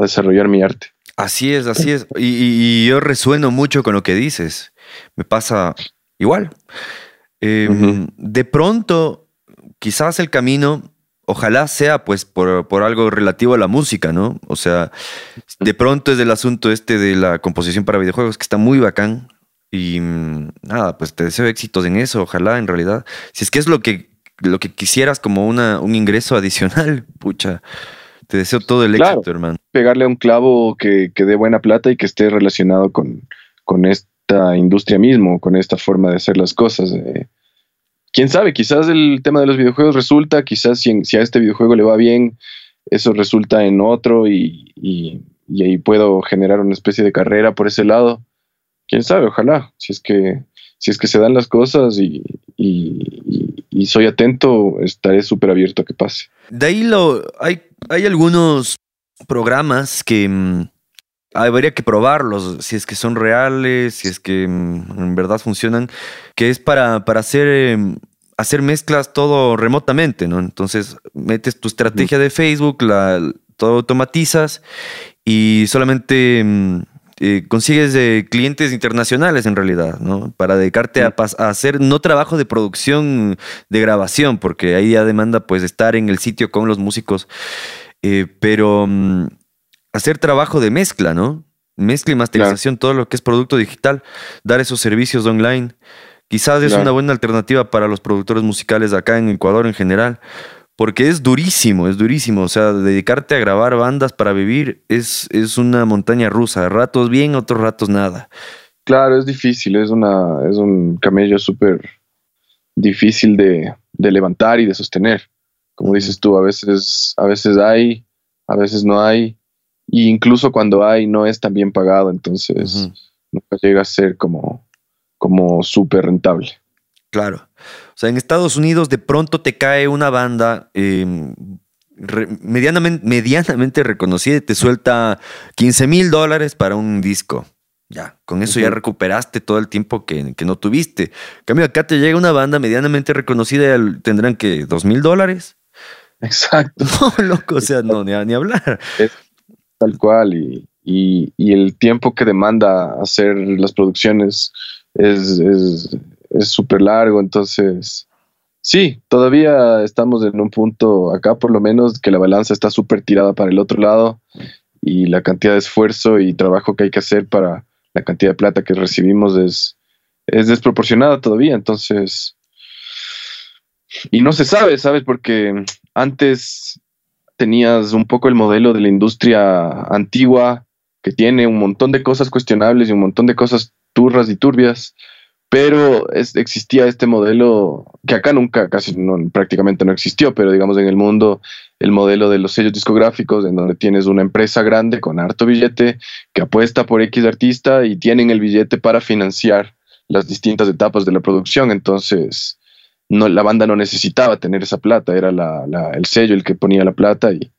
desarrollar mi arte. Así es, así es. Y, yo resueno mucho con lo que dices. Me pasa igual. Em, de pronto, quizás el camino ojalá sea pues por, algo relativo a la música, ¿no? O sea, de pronto es el asunto este de la composición para videojuegos que está muy bacán. Y mm, nada, pues te deseo éxitos en eso, ojalá en realidad. Si es que es lo que, lo que quisieras como una, un ingreso adicional, pucha, te deseo todo el éxito, hermano. Pegarle a un clavo que, que dé buena plata y que esté relacionado con, con esta industria mismo, con esta forma de hacer las cosas. Eh quién sabe, quizás el tema de los videojuegos resulta, quizás si, a este videojuego le va bien, eso resulta en otro y, ahí puedo generar una especie de carrera por ese lado. Quién sabe, ojalá, si es que, si es que se dan las cosas y, soy atento, estaré súper abierto a que pase. De ahí lo, hay, hay algunos programas que mm, habría que probarlos, si es que son reales, si es que mm, en verdad funcionan, que es para, para hacer, em, hacer mezclas todo remotamente, ¿no? Entonces metes tu estrategia de Facebook, la, todo automatizas y solamente mm, eh, consigues clientes internacionales en realidad, ¿no? Para dedicarte a, hacer no trabajo de producción, de grabación, porque ahí ya demanda pues estar en el sitio con los músicos, eh, pero... Mm, hacer trabajo de mezcla, ¿no? Mezcla y masterización, todo lo que es producto digital, dar esos servicios online. Quizás es una buena alternativa para los productores musicales acá en Ecuador en general, porque es durísimo, es durísimo. O sea, dedicarte a grabar bandas para vivir es, es una montaña rusa. Ratos bien, otros ratos nada. Claro, es difícil, es, una, es un camello súper difícil de, de, levantar y de sostener. Como dices tú, a veces, a veces hay, a veces no hay. Y incluso cuando hay, no es tan bien pagado. Entonces, nunca llega a ser como, como súper rentable. Claro. O sea, en Estados Unidos de pronto te cae una banda em, medianamente, medianamente reconocida y te suelta 15 mil dólares para un disco. Ya, con eso ya recuperaste todo el tiempo que, no tuviste. En cambio, acá te llega una banda medianamente reconocida y tendrán que dos mil dólares. Exacto. No, loco, o sea, no, ni, ni hablar. tal cual, y, el tiempo que demanda hacer las producciones es súper largo, entonces sí, todavía estamos en un punto acá por lo menos que la balanza está súper tirada para el otro lado y la cantidad de esfuerzo y trabajo que hay que hacer para la cantidad de plata que recibimos es, es desproporcionada todavía, entonces... Y no se sabe, ¿sabes? Porque antes tenías un poco el modelo de la industria antigua que tiene un montón de cosas cuestionables y un montón de cosas turras y turbias, pero existía este modelo que acá nunca, casi no, prácticamente no existió, pero digamos en el mundo, el modelo de los sellos discográficos, en donde tienes una empresa grande con harto billete que apuesta por X artista y tienen el billete para financiar las distintas etapas de la producción. Entonces, no, la banda no necesitaba tener esa plata, era el sello el que ponía la plata y,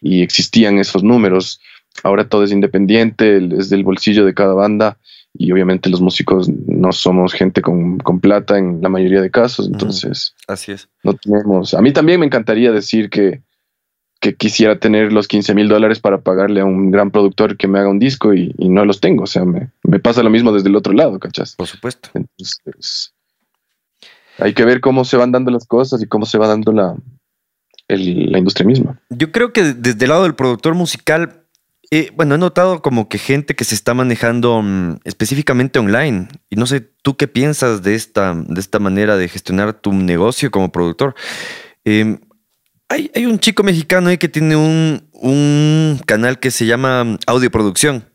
y existían esos números. Ahora todo es independiente, es del bolsillo de cada banda y obviamente los músicos no somos gente con, plata en la mayoría de casos, entonces... Así es. No tenemos... A mí también me encantaría decir que, quisiera tener los 15 mil dólares para pagarle a un gran productor que me haga un disco y, no los tengo, o sea, me, pasa lo mismo desde el otro lado, ¿cachas? Por supuesto. Entonces, hay que ver cómo se van dando las cosas y cómo se va dando la, la industria misma. Yo creo que desde el lado del productor musical eh, bueno, he notado como que gente que se está manejando mm, específicamente online. Y no sé, ¿tú qué piensas de esta, de esta manera de gestionar tu negocio como productor? Em, hay, un chico mexicano ahí que tiene un, canal que se llama Audio Producción.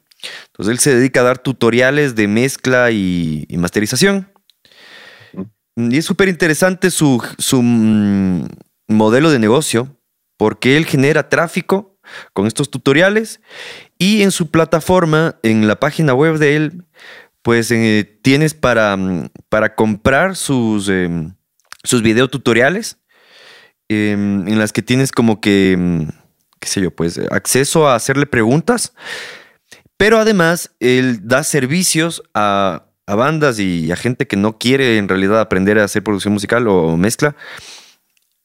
Entonces él se dedica a dar tutoriales de mezcla y, masterización. Y es súper interesante su, su mm, modelo de negocio porque él genera tráfico con estos tutoriales. Y en su plataforma, en la página web de él, pues eh, tienes para, mm, para comprar sus, eh, sus videotutoriales em, en las que tienes como que, mm, qué sé yo, pues acceso a hacerle preguntas, pero además él da servicios a, a bandas y a gente que no quiere en realidad aprender a hacer producción musical o mezcla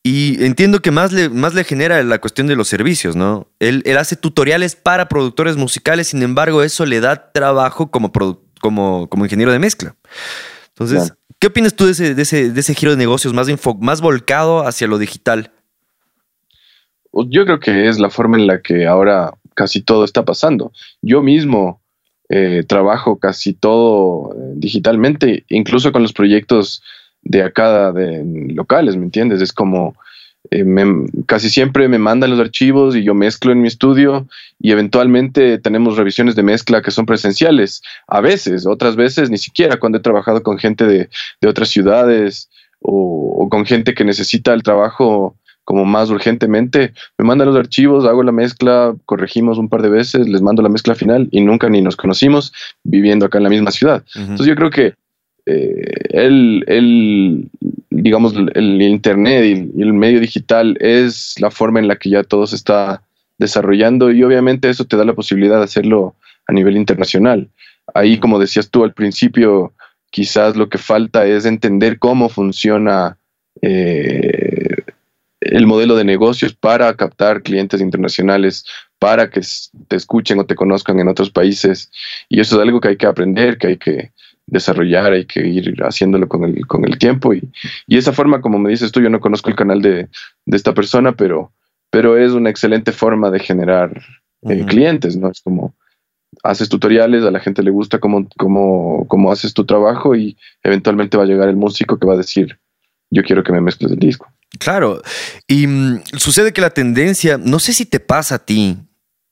y entiendo que más le, más le genera la cuestión de los servicios, ¿no? Él, hace tutoriales para productores musicales, sin embargo, eso le da trabajo como, como, como ingeniero de mezcla. Entonces, ¿qué opinas tú de ese, de ese, de ese giro de negocios más, más volcado hacia lo digital? Yo creo que es la forma en la que ahora casi todo está pasando. Yo mismo eh, trabajo casi todo eh, digitalmente, incluso con los proyectos de acá, de locales, ¿me entiendes? Es como eh, casi siempre me mandan los archivos y yo mezclo en mi estudio y eventualmente tenemos revisiones de mezcla que son presenciales. A veces, otras veces ni siquiera cuando he trabajado con gente de, otras ciudades o, con gente que necesita el trabajo como más urgentemente, me mandan los archivos, hago la mezcla, corregimos un par de veces, les mando la mezcla final y nunca ni nos conocimos viviendo acá en la misma ciudad. Entonces yo creo que eh, el, digamos, el Internet y el medio digital es la forma en la que ya todo se está desarrollando y obviamente eso te da la posibilidad de hacerlo a nivel internacional. Ahí, como decías tú al principio, quizás lo que falta es entender cómo funciona eh, el modelo de negocios para captar clientes internacionales, para que te escuchen o te conozcan en otros países. Y eso es algo que hay que aprender, que hay que, desarrollar, hay que ir haciéndolo con el, con el tiempo. Y, y esa forma, como me dices tú, yo no conozco el canal de, de esta persona, pero, pero es una excelente forma de generar eh, clientes, ¿no? Es como haces tutoriales, a la gente le gusta cómo, cómo, cómo haces tu trabajo y eventualmente va a llegar el músico que va a decir, yo quiero que me mezcles el disco. Claro, y mm, sucede que la tendencia, no sé si te pasa a ti,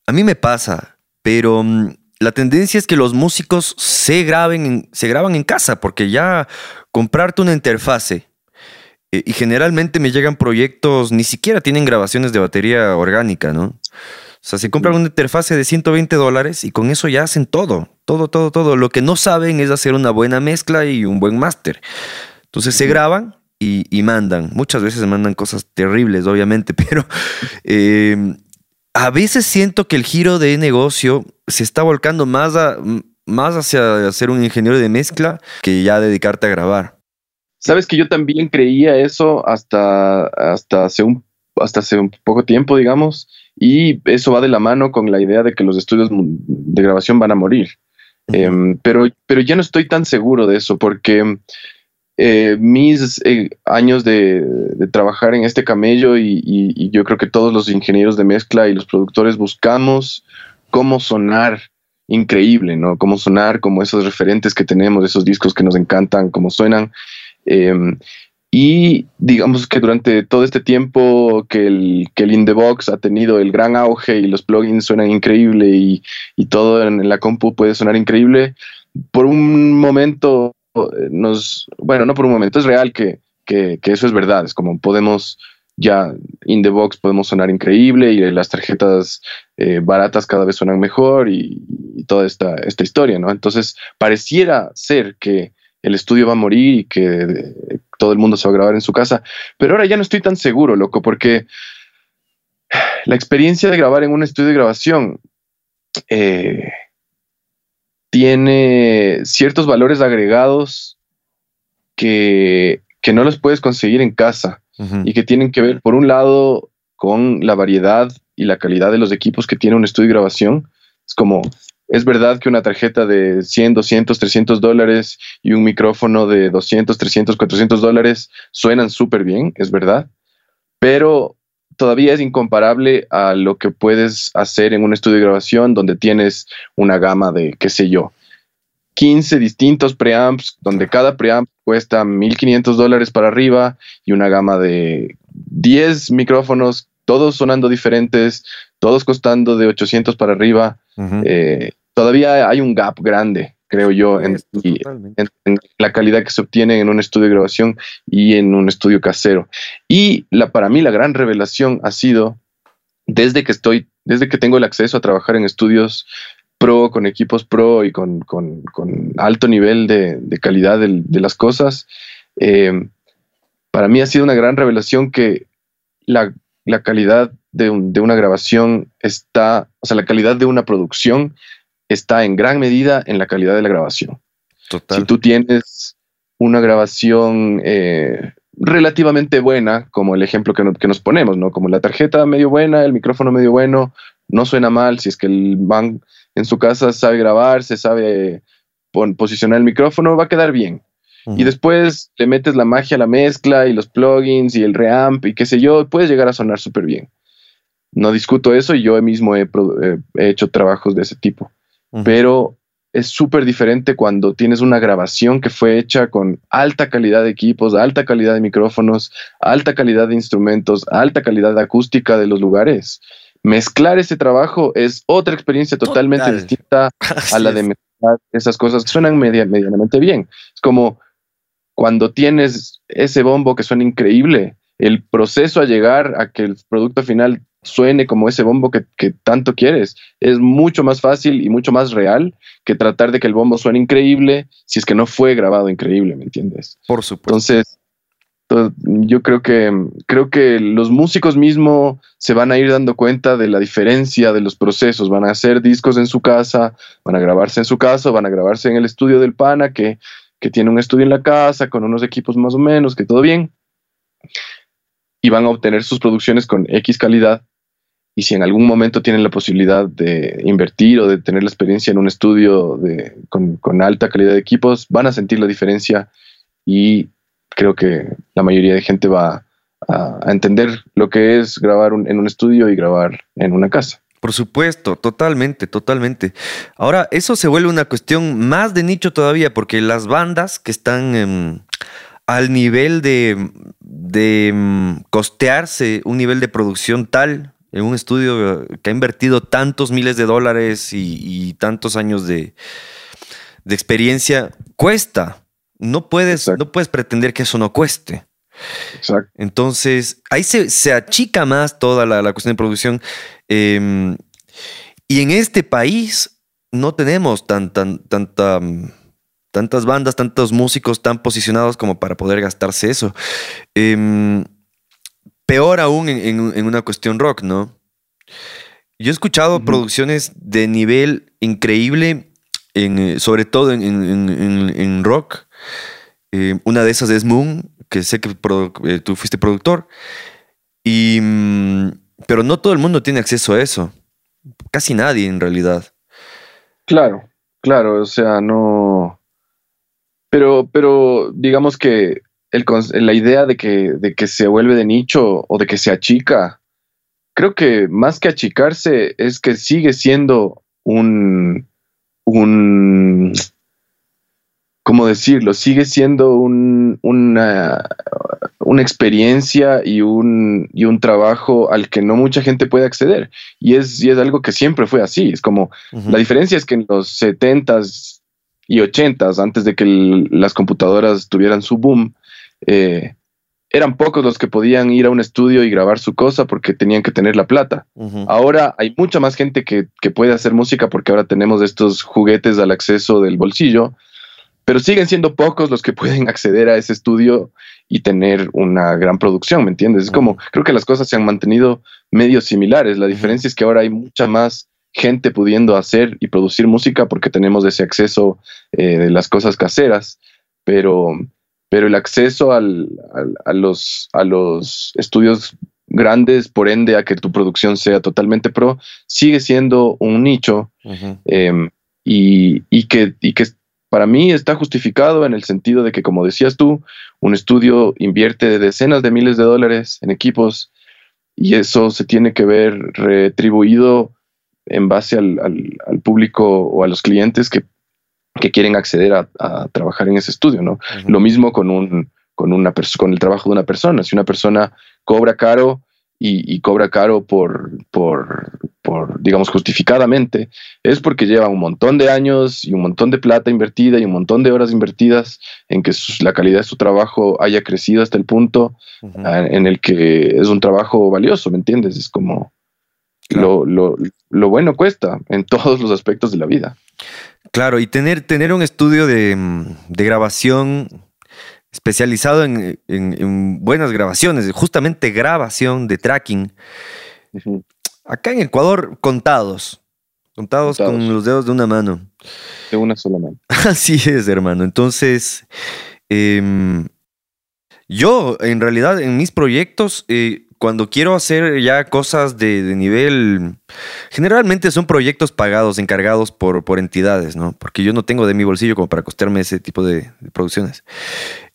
a mí me pasa, pero mm, la tendencia es que los músicos se, graben se graban en casa, porque ya comprarte una interfase eh, y generalmente me llegan proyectos, ni siquiera tienen grabaciones de batería orgánica, ¿no? O sea, se compran una interfase de 120 dólares y con eso ya hacen todo, todo, todo, todo. Lo que no saben es hacer una buena mezcla y un buen máster. Entonces se graban y, mandan. Muchas veces se mandan cosas terribles, obviamente, pero eh, a veces siento que el giro de negocio se está volcando más, a, más hacia ser un ingeniero de mezcla que ya dedicarte a grabar. Sabes que yo también creía eso hasta, hasta, hace un, hasta hace un poco tiempo, digamos, y eso va de la mano con la idea de que los estudios de grabación van a morir. Em, pero, pero ya no estoy tan seguro de eso porque eh, mis eh, años de, trabajar en este camello y, yo creo que todos los ingenieros de mezcla y los productores buscamos cómo sonar increíble, ¿no? Cómo sonar como esos referentes que tenemos, esos discos que nos encantan, cómo suenan. Em, y digamos que durante todo este tiempo que el, que el In The Box ha tenido el gran auge y los plugins suenan increíble y, y todo en la compu puede sonar increíble, por un momento nos, bueno, no por un momento, es real que, eso es verdad, es como podemos ya in the box podemos sonar increíble y las tarjetas eh, baratas cada vez suenan mejor y, toda esta, esta historia, ¿no? Entonces pareciera ser que el estudio va a morir y que eh, todo el mundo se va a grabar en su casa, pero ahora ya no estoy tan seguro, loco, porque la experiencia de grabar en un estudio de grabación eh, tiene ciertos valores agregados que, no los puedes conseguir en casa y que tienen que ver, por un lado, con la variedad y la calidad de los equipos que tiene un estudio de grabación. Es como, es verdad que una tarjeta de 100, 200, 300 dólares y un micrófono de 200, 300, 400 dólares suenan súper bien, es verdad, pero todavía es incomparable a lo que puedes hacer en un estudio de grabación donde tienes una gama de, qué sé yo, 15 distintos preamps, donde cada preamp cuesta 1.500 dólares para arriba y una gama de 10 micrófonos, todos sonando diferentes, todos costando de 800 para arriba. Eh, todavía hay un gap grande, creo yo, en, la calidad que se obtiene en un estudio de grabación y en un estudio casero. Y la, para mí la gran revelación ha sido, desde que estoy, desde que tengo el acceso a trabajar en estudios pro, con equipos pro y con, alto nivel de, calidad de, las cosas, eh, para mí ha sido una gran revelación que la, calidad de, una grabación está, o sea, la calidad de una producción está en gran medida en la calidad de la grabación. Total. Si tú tienes una grabación eh, relativamente buena, como el ejemplo que, que, nos ponemos, ¿no? Como la tarjeta medio buena, el micrófono medio bueno, no suena mal, si es que el van en su casa sabe grabar, se sabe posicionar el micrófono, va a quedar bien. Y después le metes la magia a la mezcla y los plugins y el reamp y qué sé yo, puedes llegar a sonar súper bien. No discuto eso y yo mismo he, hecho trabajos de ese tipo. Pero es súper diferente cuando tienes una grabación que fue hecha con alta calidad de equipos, alta calidad de micrófonos, alta calidad de instrumentos, alta calidad de acústica de los lugares. Mezclar ese trabajo es otra experiencia totalmente distinta a la de mezclar esas cosas. Que suenan medianamente bien. Es como cuando tienes ese bombo que suena increíble, el proceso a llegar a que el producto final suene como ese bombo que, que, tanto quieres. Es mucho más fácil y mucho más real que tratar de que el bombo suene increíble si es que no fue grabado increíble, ¿me entiendes? Por supuesto. Entonces, yo creo que, creo que los músicos mismos se van a ir dando cuenta de la diferencia de los procesos. Van a hacer discos en su casa, van a grabarse en su casa, van a grabarse en el estudio del pana, que, que tiene un estudio en la casa, con unos equipos más o menos, que todo bien. Y van a obtener sus producciones con X calidad. Y si en algún momento tienen la posibilidad de invertir o de tener la experiencia en un estudio de, con, con alta calidad de equipos, van a sentir la diferencia y creo que la mayoría de gente va a, entender lo que es grabar en un estudio y grabar en una casa. Por supuesto, totalmente, totalmente. Ahora, eso se vuelve una cuestión más de nicho todavía, porque las bandas que están em, al nivel de, em, costearse un nivel de producción tal en un estudio que ha invertido tantos miles de dólares y, tantos años de, de experiencia, cuesta. No puedes, no puedes pretender que eso no cueste. Entonces, ahí se, achica más toda la, cuestión de producción. Em, Y en este país no tenemos tan, tan, tanta, tantas bandas, tantos músicos tan posicionados como para poder gastarse eso. Em, peor aún en, una cuestión rock, ¿no? Yo he escuchado producciones de nivel increíble, en, sobre todo en, rock. Eh, una de esas es Moon, que sé que eh, tú fuiste productor. Y, mm, pero no todo el mundo tiene acceso a eso. Casi nadie, en realidad. Claro, claro, o sea, no. Pero, pero digamos que el, la idea de que, de que se vuelve de nicho o de que se achica, creo que más que achicarse es que sigue siendo un, un ¿cómo decirlo? Sigue siendo un, una, una, experiencia y un, y un trabajo al que no mucha gente puede acceder. Y es, y es algo que siempre fue así. Es como, la diferencia es que en los 70s y 80s, antes de que las computadoras tuvieran su boom, eh, eran pocos los que podían ir a un estudio y grabar su cosa porque tenían que tener la plata. Ahora hay mucha más gente que, que, puede hacer música porque ahora tenemos estos juguetes al acceso del bolsillo pero siguen siendo pocos los que pueden acceder a ese estudio y tener una gran producción, ¿me entiendes? Es como, creo que las cosas se han mantenido medio similares. La diferencia es que ahora hay mucha más gente pudiendo hacer y producir música porque tenemos ese acceso eh, de las cosas caseras, pero, pero el acceso al, a, los, a los estudios grandes, por ende, a que tu producción sea totalmente pro, sigue siendo un nicho em, y, y, que, y que para mí está justificado en el sentido de que, como decías tú, un estudio invierte decenas de miles de dólares en equipos y eso se tiene que ver retribuido en base al, público o a los clientes que, quieren acceder a, trabajar en ese estudio, ¿no? Lo mismo con, un, con, una con el trabajo de una persona. Si una persona cobra caro y, cobra caro por, por, por, digamos, justificadamente, es porque lleva un montón de años y un montón de plata invertida y un montón de horas invertidas en que la calidad de su trabajo haya crecido hasta el punto en el que es un trabajo valioso, ¿me entiendes? Es como lo, lo, lo, bueno cuesta en todos los aspectos de la vida. Claro, y tener, tener un estudio de, de grabación especializado en, buenas grabaciones, justamente grabación de tracking. Acá en Ecuador, contados. Contados, con los dedos de una mano. De una sola mano. Así es, hermano. Entonces, em, yo, en realidad, en mis proyectos, eh, cuando quiero hacer ya cosas de, nivel, generalmente son proyectos pagados, encargados por, entidades, ¿no? Porque yo no tengo de mi bolsillo como para costearme ese tipo de producciones.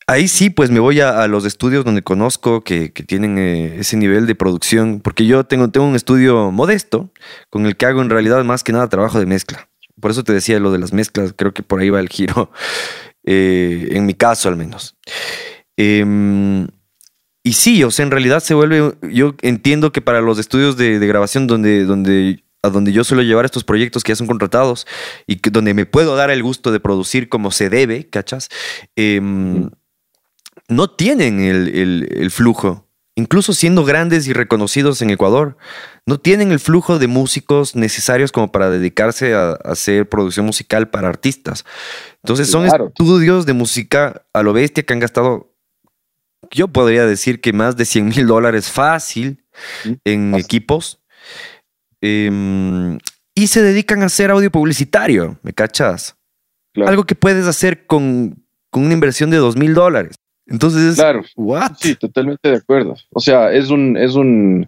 Ahí sí, pues me voy a, los estudios donde conozco que, tienen eh, ese nivel de producción, porque yo tengo, un estudio modesto con el que hago en realidad más que nada trabajo de mezcla. Por eso te decía lo de las mezclas, creo que por ahí va el giro, eh, en mi caso al menos. Em, y sí, o sea, en realidad se vuelve, yo entiendo que para los estudios de, grabación donde, donde a donde yo suelo llevar estos proyectos que ya son contratados y que, donde me puedo dar el gusto de producir como se debe, ¿cachas? Em, no tienen el, flujo, incluso siendo grandes y reconocidos en Ecuador, no tienen el flujo de músicos necesarios como para dedicarse a, hacer producción musical para artistas. Entonces son estudios de música a lo bestia que han gastado, yo podría decir que más de 100 mil dólares fácil en equipos. Em, y se dedican a hacer audio publicitario, ¿me cachas? Algo que puedes hacer con, con una inversión de 2 mil dólares. Entonces, claro, ¿what? Sí, totalmente de acuerdo. O sea, es un, es un,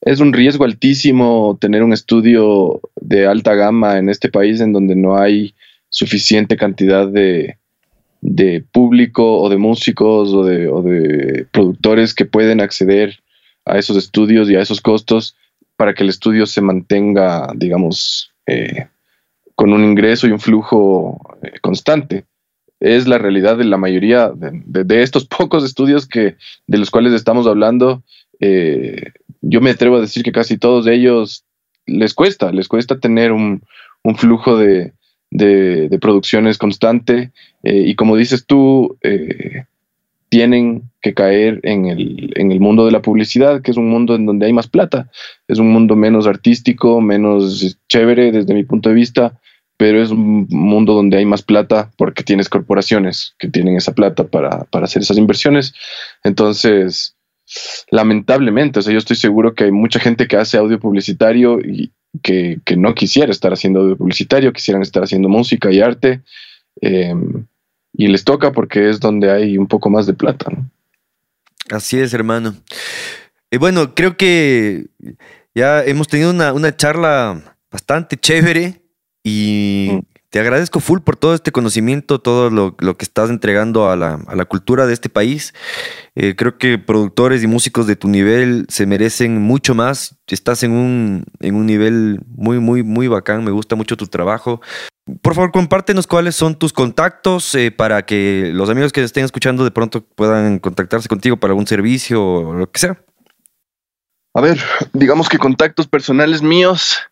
es un riesgo altísimo tener un estudio de alta gama en este país en donde no hay suficiente cantidad de, de público o de músicos o de, o de, productores que pueden acceder a esos estudios y a esos costos para que el estudio se mantenga, digamos, eh, con un ingreso y un flujo eh, constante es la realidad de la mayoría de, estos pocos estudios que, de los cuales estamos hablando. Eh, yo me atrevo a decir que casi todos ellos les cuesta, les cuesta tener un, flujo de, producciones constante. Eh, y como dices tú, eh, tienen que caer en el, en el mundo de la publicidad, que es un mundo en donde hay más plata. Es un mundo menos artístico, menos chévere desde mi punto de vista, pero es un mundo donde hay más plata porque tienes corporaciones que tienen esa plata para, para hacer esas inversiones. Entonces, lamentablemente, o sea, yo estoy seguro que hay mucha gente que hace audio publicitario y que, que no quisiera estar haciendo audio publicitario, quisieran estar haciendo música y arte. Eh, y les toca porque es donde hay un poco más de plata. ¿no? Así es, hermano. Y bueno, creo que ya hemos tenido una, una charla bastante chévere y Mm. Te agradezco full por todo este conocimiento, todo lo, que estás entregando a la, cultura de este país. Eh, creo que productores y músicos de tu nivel se merecen mucho más. Estás en un, en un nivel muy, muy, muy bacán. Me gusta mucho tu trabajo. Por favor, compártenos cuáles son tus contactos eh, para que los amigos que estén escuchando de pronto puedan contactarse contigo para algún servicio o lo que sea. A ver, digamos que contactos personales míos.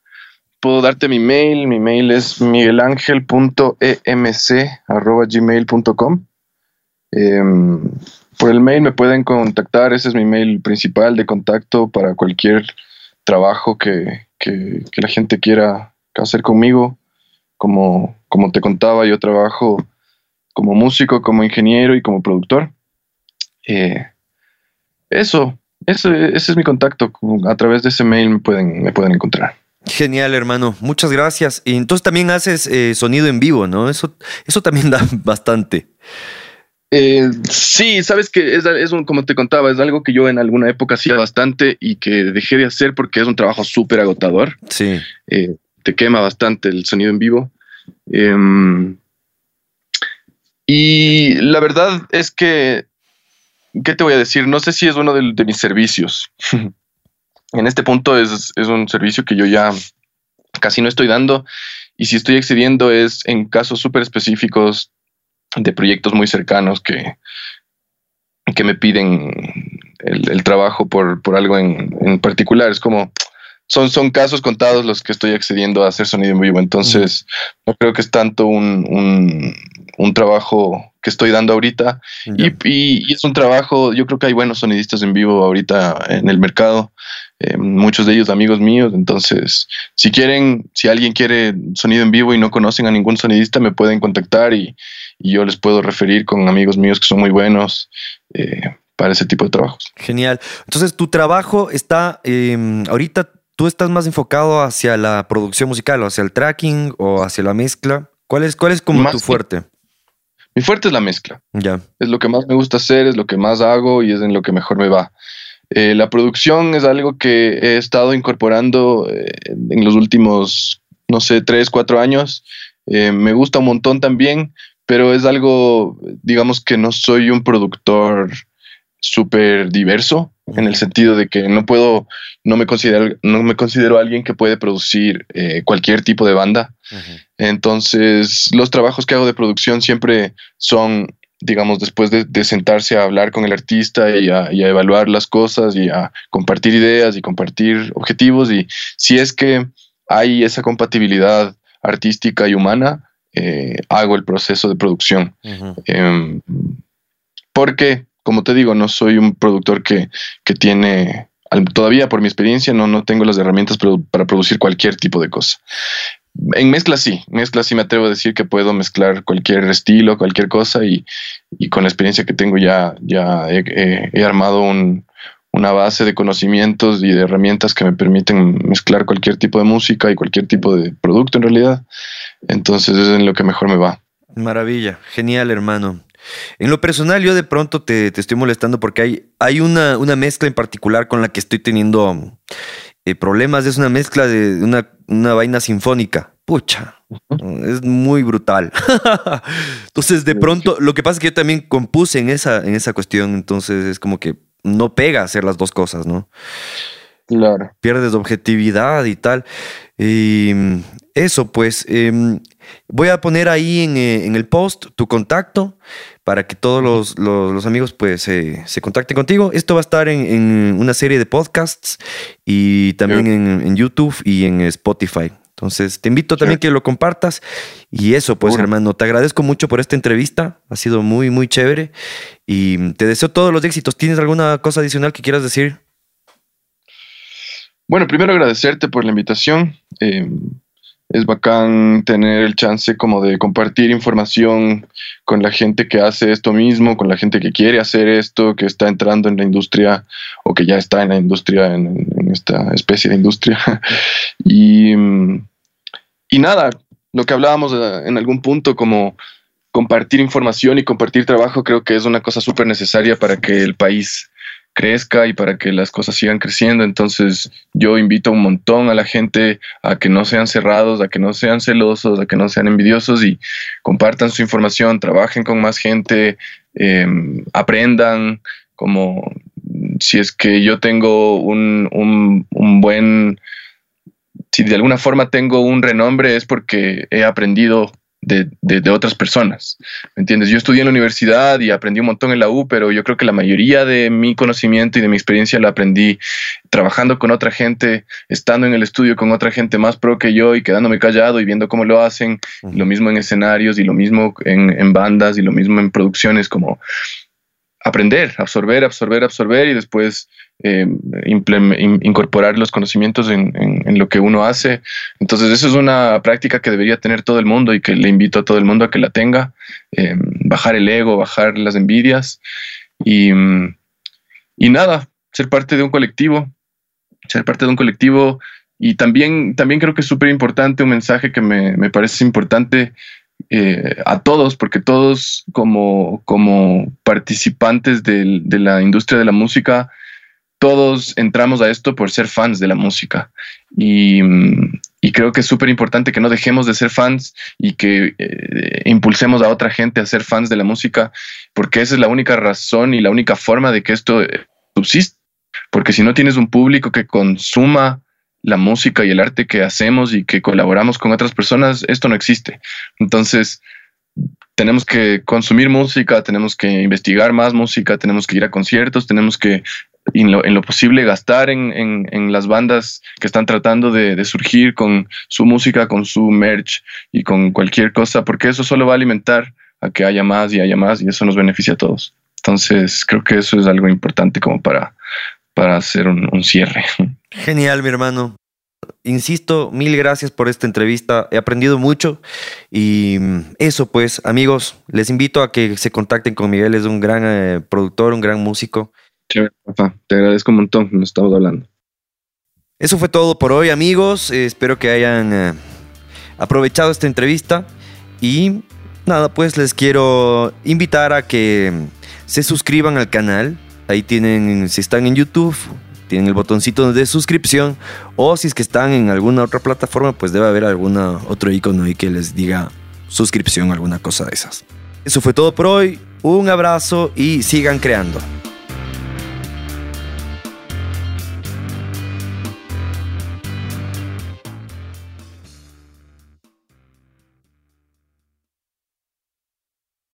Puedo darte mi mail. Mi mail es miguelangel.emc.gmail.com. Em, por el mail me pueden contactar. Ese es mi mail principal de contacto para cualquier trabajo que, que- que la gente quiera hacer conmigo. Como, como te contaba, yo trabajo como músico, como ingeniero y como productor. Eh, eso, ese, ese es mi contacto. A través de ese mail me pueden, me pueden encontrar. Genial, hermano. Muchas gracias. Y entonces también haces eh, sonido en vivo, ¿no? Eso, eso también da bastante. Eh, sí, sabes que es, es un- como te contaba, es algo que yo en alguna época hacía bastante y que dejé de hacer porque es un trabajo súper agotador. Sí. Eh, te quema bastante el sonido en vivo. Em, y la verdad es que, ¿qué te voy a decir? No sé si es uno de, de mis servicios. en este punto es, es un servicio que yo ya casi no estoy dando y si estoy excediendo es en casos súper específicos de proyectos muy cercanos que, que me piden el, el trabajo por, por algo en, en particular. Es como, son, son casos contados los que estoy accediendo a hacer sonido en vivo. Entonces, no creo que es tanto un, un, un trabajo que estoy dando ahorita. Y, y- y es un trabajo, yo creo que hay buenos sonidistas en vivo ahorita en el mercado. Eh, muchos de ellos amigos míos. Entonces, si quieren, si alguien quiere sonido en vivo y no conocen a ningún sonidista, me pueden contactar y, y yo les puedo referir con amigos míos que son muy buenos eh, para ese tipo de trabajos. Genial. Entonces, tu trabajo está, eh, ahorita tú estás más enfocado hacia la producción musical, o hacia el tracking o hacia la mezcla. ¿Cuál es, cuál es como Más tu fuerte? Mi fuerte es la mezcla. Ya. es lo que más me gusta hacer, es lo que más hago y es en lo que mejor me va. Eh, la producción es algo que he estado incorporando eh, en los últimos, no sé, tres, cuatro años. Eh, me gusta un montón también, pero es algo, digamos que no soy un productor súper diverso en el sentido de que no puedo, no me considero, no me considero alguien que puede producir eh, cualquier tipo de banda. Entonces, los trabajos que hago de producción siempre son, digamos, después de, de sentarse a hablar con el artista y a, y a evaluar las cosas y a compartir ideas y compartir objetivos. Y si es que hay esa compatibilidad artística y humana, eh, hago el proceso de producción. Em, porque, como te digo, no soy un productor que, que tiene, todavía por mi experiencia, no, no tengo las herramientas para producir cualquier tipo de cosa. En mezcla sí, mezcla sí me atrevo a decir que puedo mezclar cualquier estilo, cualquier cosa y, y con la experiencia que tengo ya, ya he, he- armado un- una base de conocimientos y de herramientas que me permiten mezclar cualquier tipo de música y cualquier tipo de producto en realidad. Entonces es en lo que mejor me va. Maravilla, genial, hermano. En lo personal, yo de pronto te, te estoy molestando porque hay, hay una, una mezcla en particular con la que estoy teniendo eh, problemas. Es una mezcla de una, una vaina sinfónica. Pucha, es muy brutal. entonces, de pronto, lo que pasa es que yo también compuse en esa, en esa cuestión. Entonces, es como que no pega hacer las dos cosas, ¿no? Claro. pierdes objetividad y tal. Y mm, eso, pues, em, voy a poner ahí en, eh, en el post tu contacto para que todos los, los- los amigos pues eh, se contacten contigo. Esto va a estar en, en una serie de podcasts y también en, en YouTube y en Spotify. Entonces, te invito también que lo compartas. Y eso, pues, hermano, te agradezco mucho por esta entrevista. Ha sido muy, muy chévere. Y te deseo todos los éxitos. ¿Tienes alguna cosa adicional que quieras decir? Bueno, primero agradecerte por la invitación. Eh, es bacán tener el chance como de compartir información con la gente que hace esto mismo, con la gente que quiere hacer esto, que está entrando en la industria o que ya está en la industria, en, esta especie de industria. y, y nada, lo que hablábamos eh, en algún punto como compartir información y compartir trabajo creo que es una cosa súper necesaria para que el país crezca y para que las cosas sigan creciendo. Entonces yo invito un montón a la gente a que no sean cerrados, a que no sean celosos, a que no sean envidiosos y compartan su información, trabajen con más gente, em, aprendan, como si es que yo tengo un, un buen, si de alguna forma tengo un renombre es porque he aprendido de, otras personas. ¿Me entiendes? Yo estudié en la universidad y aprendí un montón en la U, pero yo creo que la mayoría de mi conocimiento y de mi experiencia la aprendí trabajando con otra gente, estando en el estudio con otra gente más pro que yo y quedándome callado y viendo cómo lo hacen. lo mismo en escenarios y lo mismo en, en bandas y lo mismo en producciones, como aprender, absorber, absorber, absorber y después eh, incorporar los conocimientos en, lo que uno hace. Entonces, eso es una práctica que debería tener todo el mundo y que le invito a todo el mundo a que la tenga. Eh, bajar el ego, bajar las envidias y, y nada, ser parte de un colectivo, ser parte de un colectivo. Y también, también creo que es súper importante un mensaje que me, me parece importante eh, a todos, porque todos como, como participantes de la industria de la música, todos entramos a esto por ser fans de la música. Y, creo que es súper importante que no dejemos de ser fans y que eh, impulsemos a otra gente a ser fans de la música, porque esa es la única razón y la única forma de que esto subsista. Porque si no tienes un público que consuma la música y el arte que hacemos y que colaboramos con otras personas, esto no existe. Entonces, tenemos que consumir música, tenemos que investigar más música, tenemos que ir a conciertos, tenemos que, en lo, posible, gastar en, las bandas que están tratando de, de, surgir con su música, con su merch y con cualquier cosa, porque eso solo va a alimentar a que haya más y haya más y eso nos beneficia a todos. Entonces, creo que eso es algo importante como para, para hacer un, cierre. Genial, mi hermano. Insisto, mil gracias por esta entrevista. He aprendido mucho y eso pues, amigos, les invito a que se contacten con Miguel. Es un gran eh, productor, un gran músico. Chévere, papá. Te agradezco un montón. Nos estamos hablando. Eso fue todo por hoy, amigos. Eh, espero que hayan eh, aprovechado esta entrevista y nada, pues les quiero invitar a que se suscriban al canal Ahí tienen, si están en YouTube, tienen el botoncito de suscripción. O si es que están en alguna otra plataforma, pues debe haber algún otro icono ahí que les diga suscripción, alguna cosa de esas. Eso fue todo por hoy. Un abrazo y sigan creando.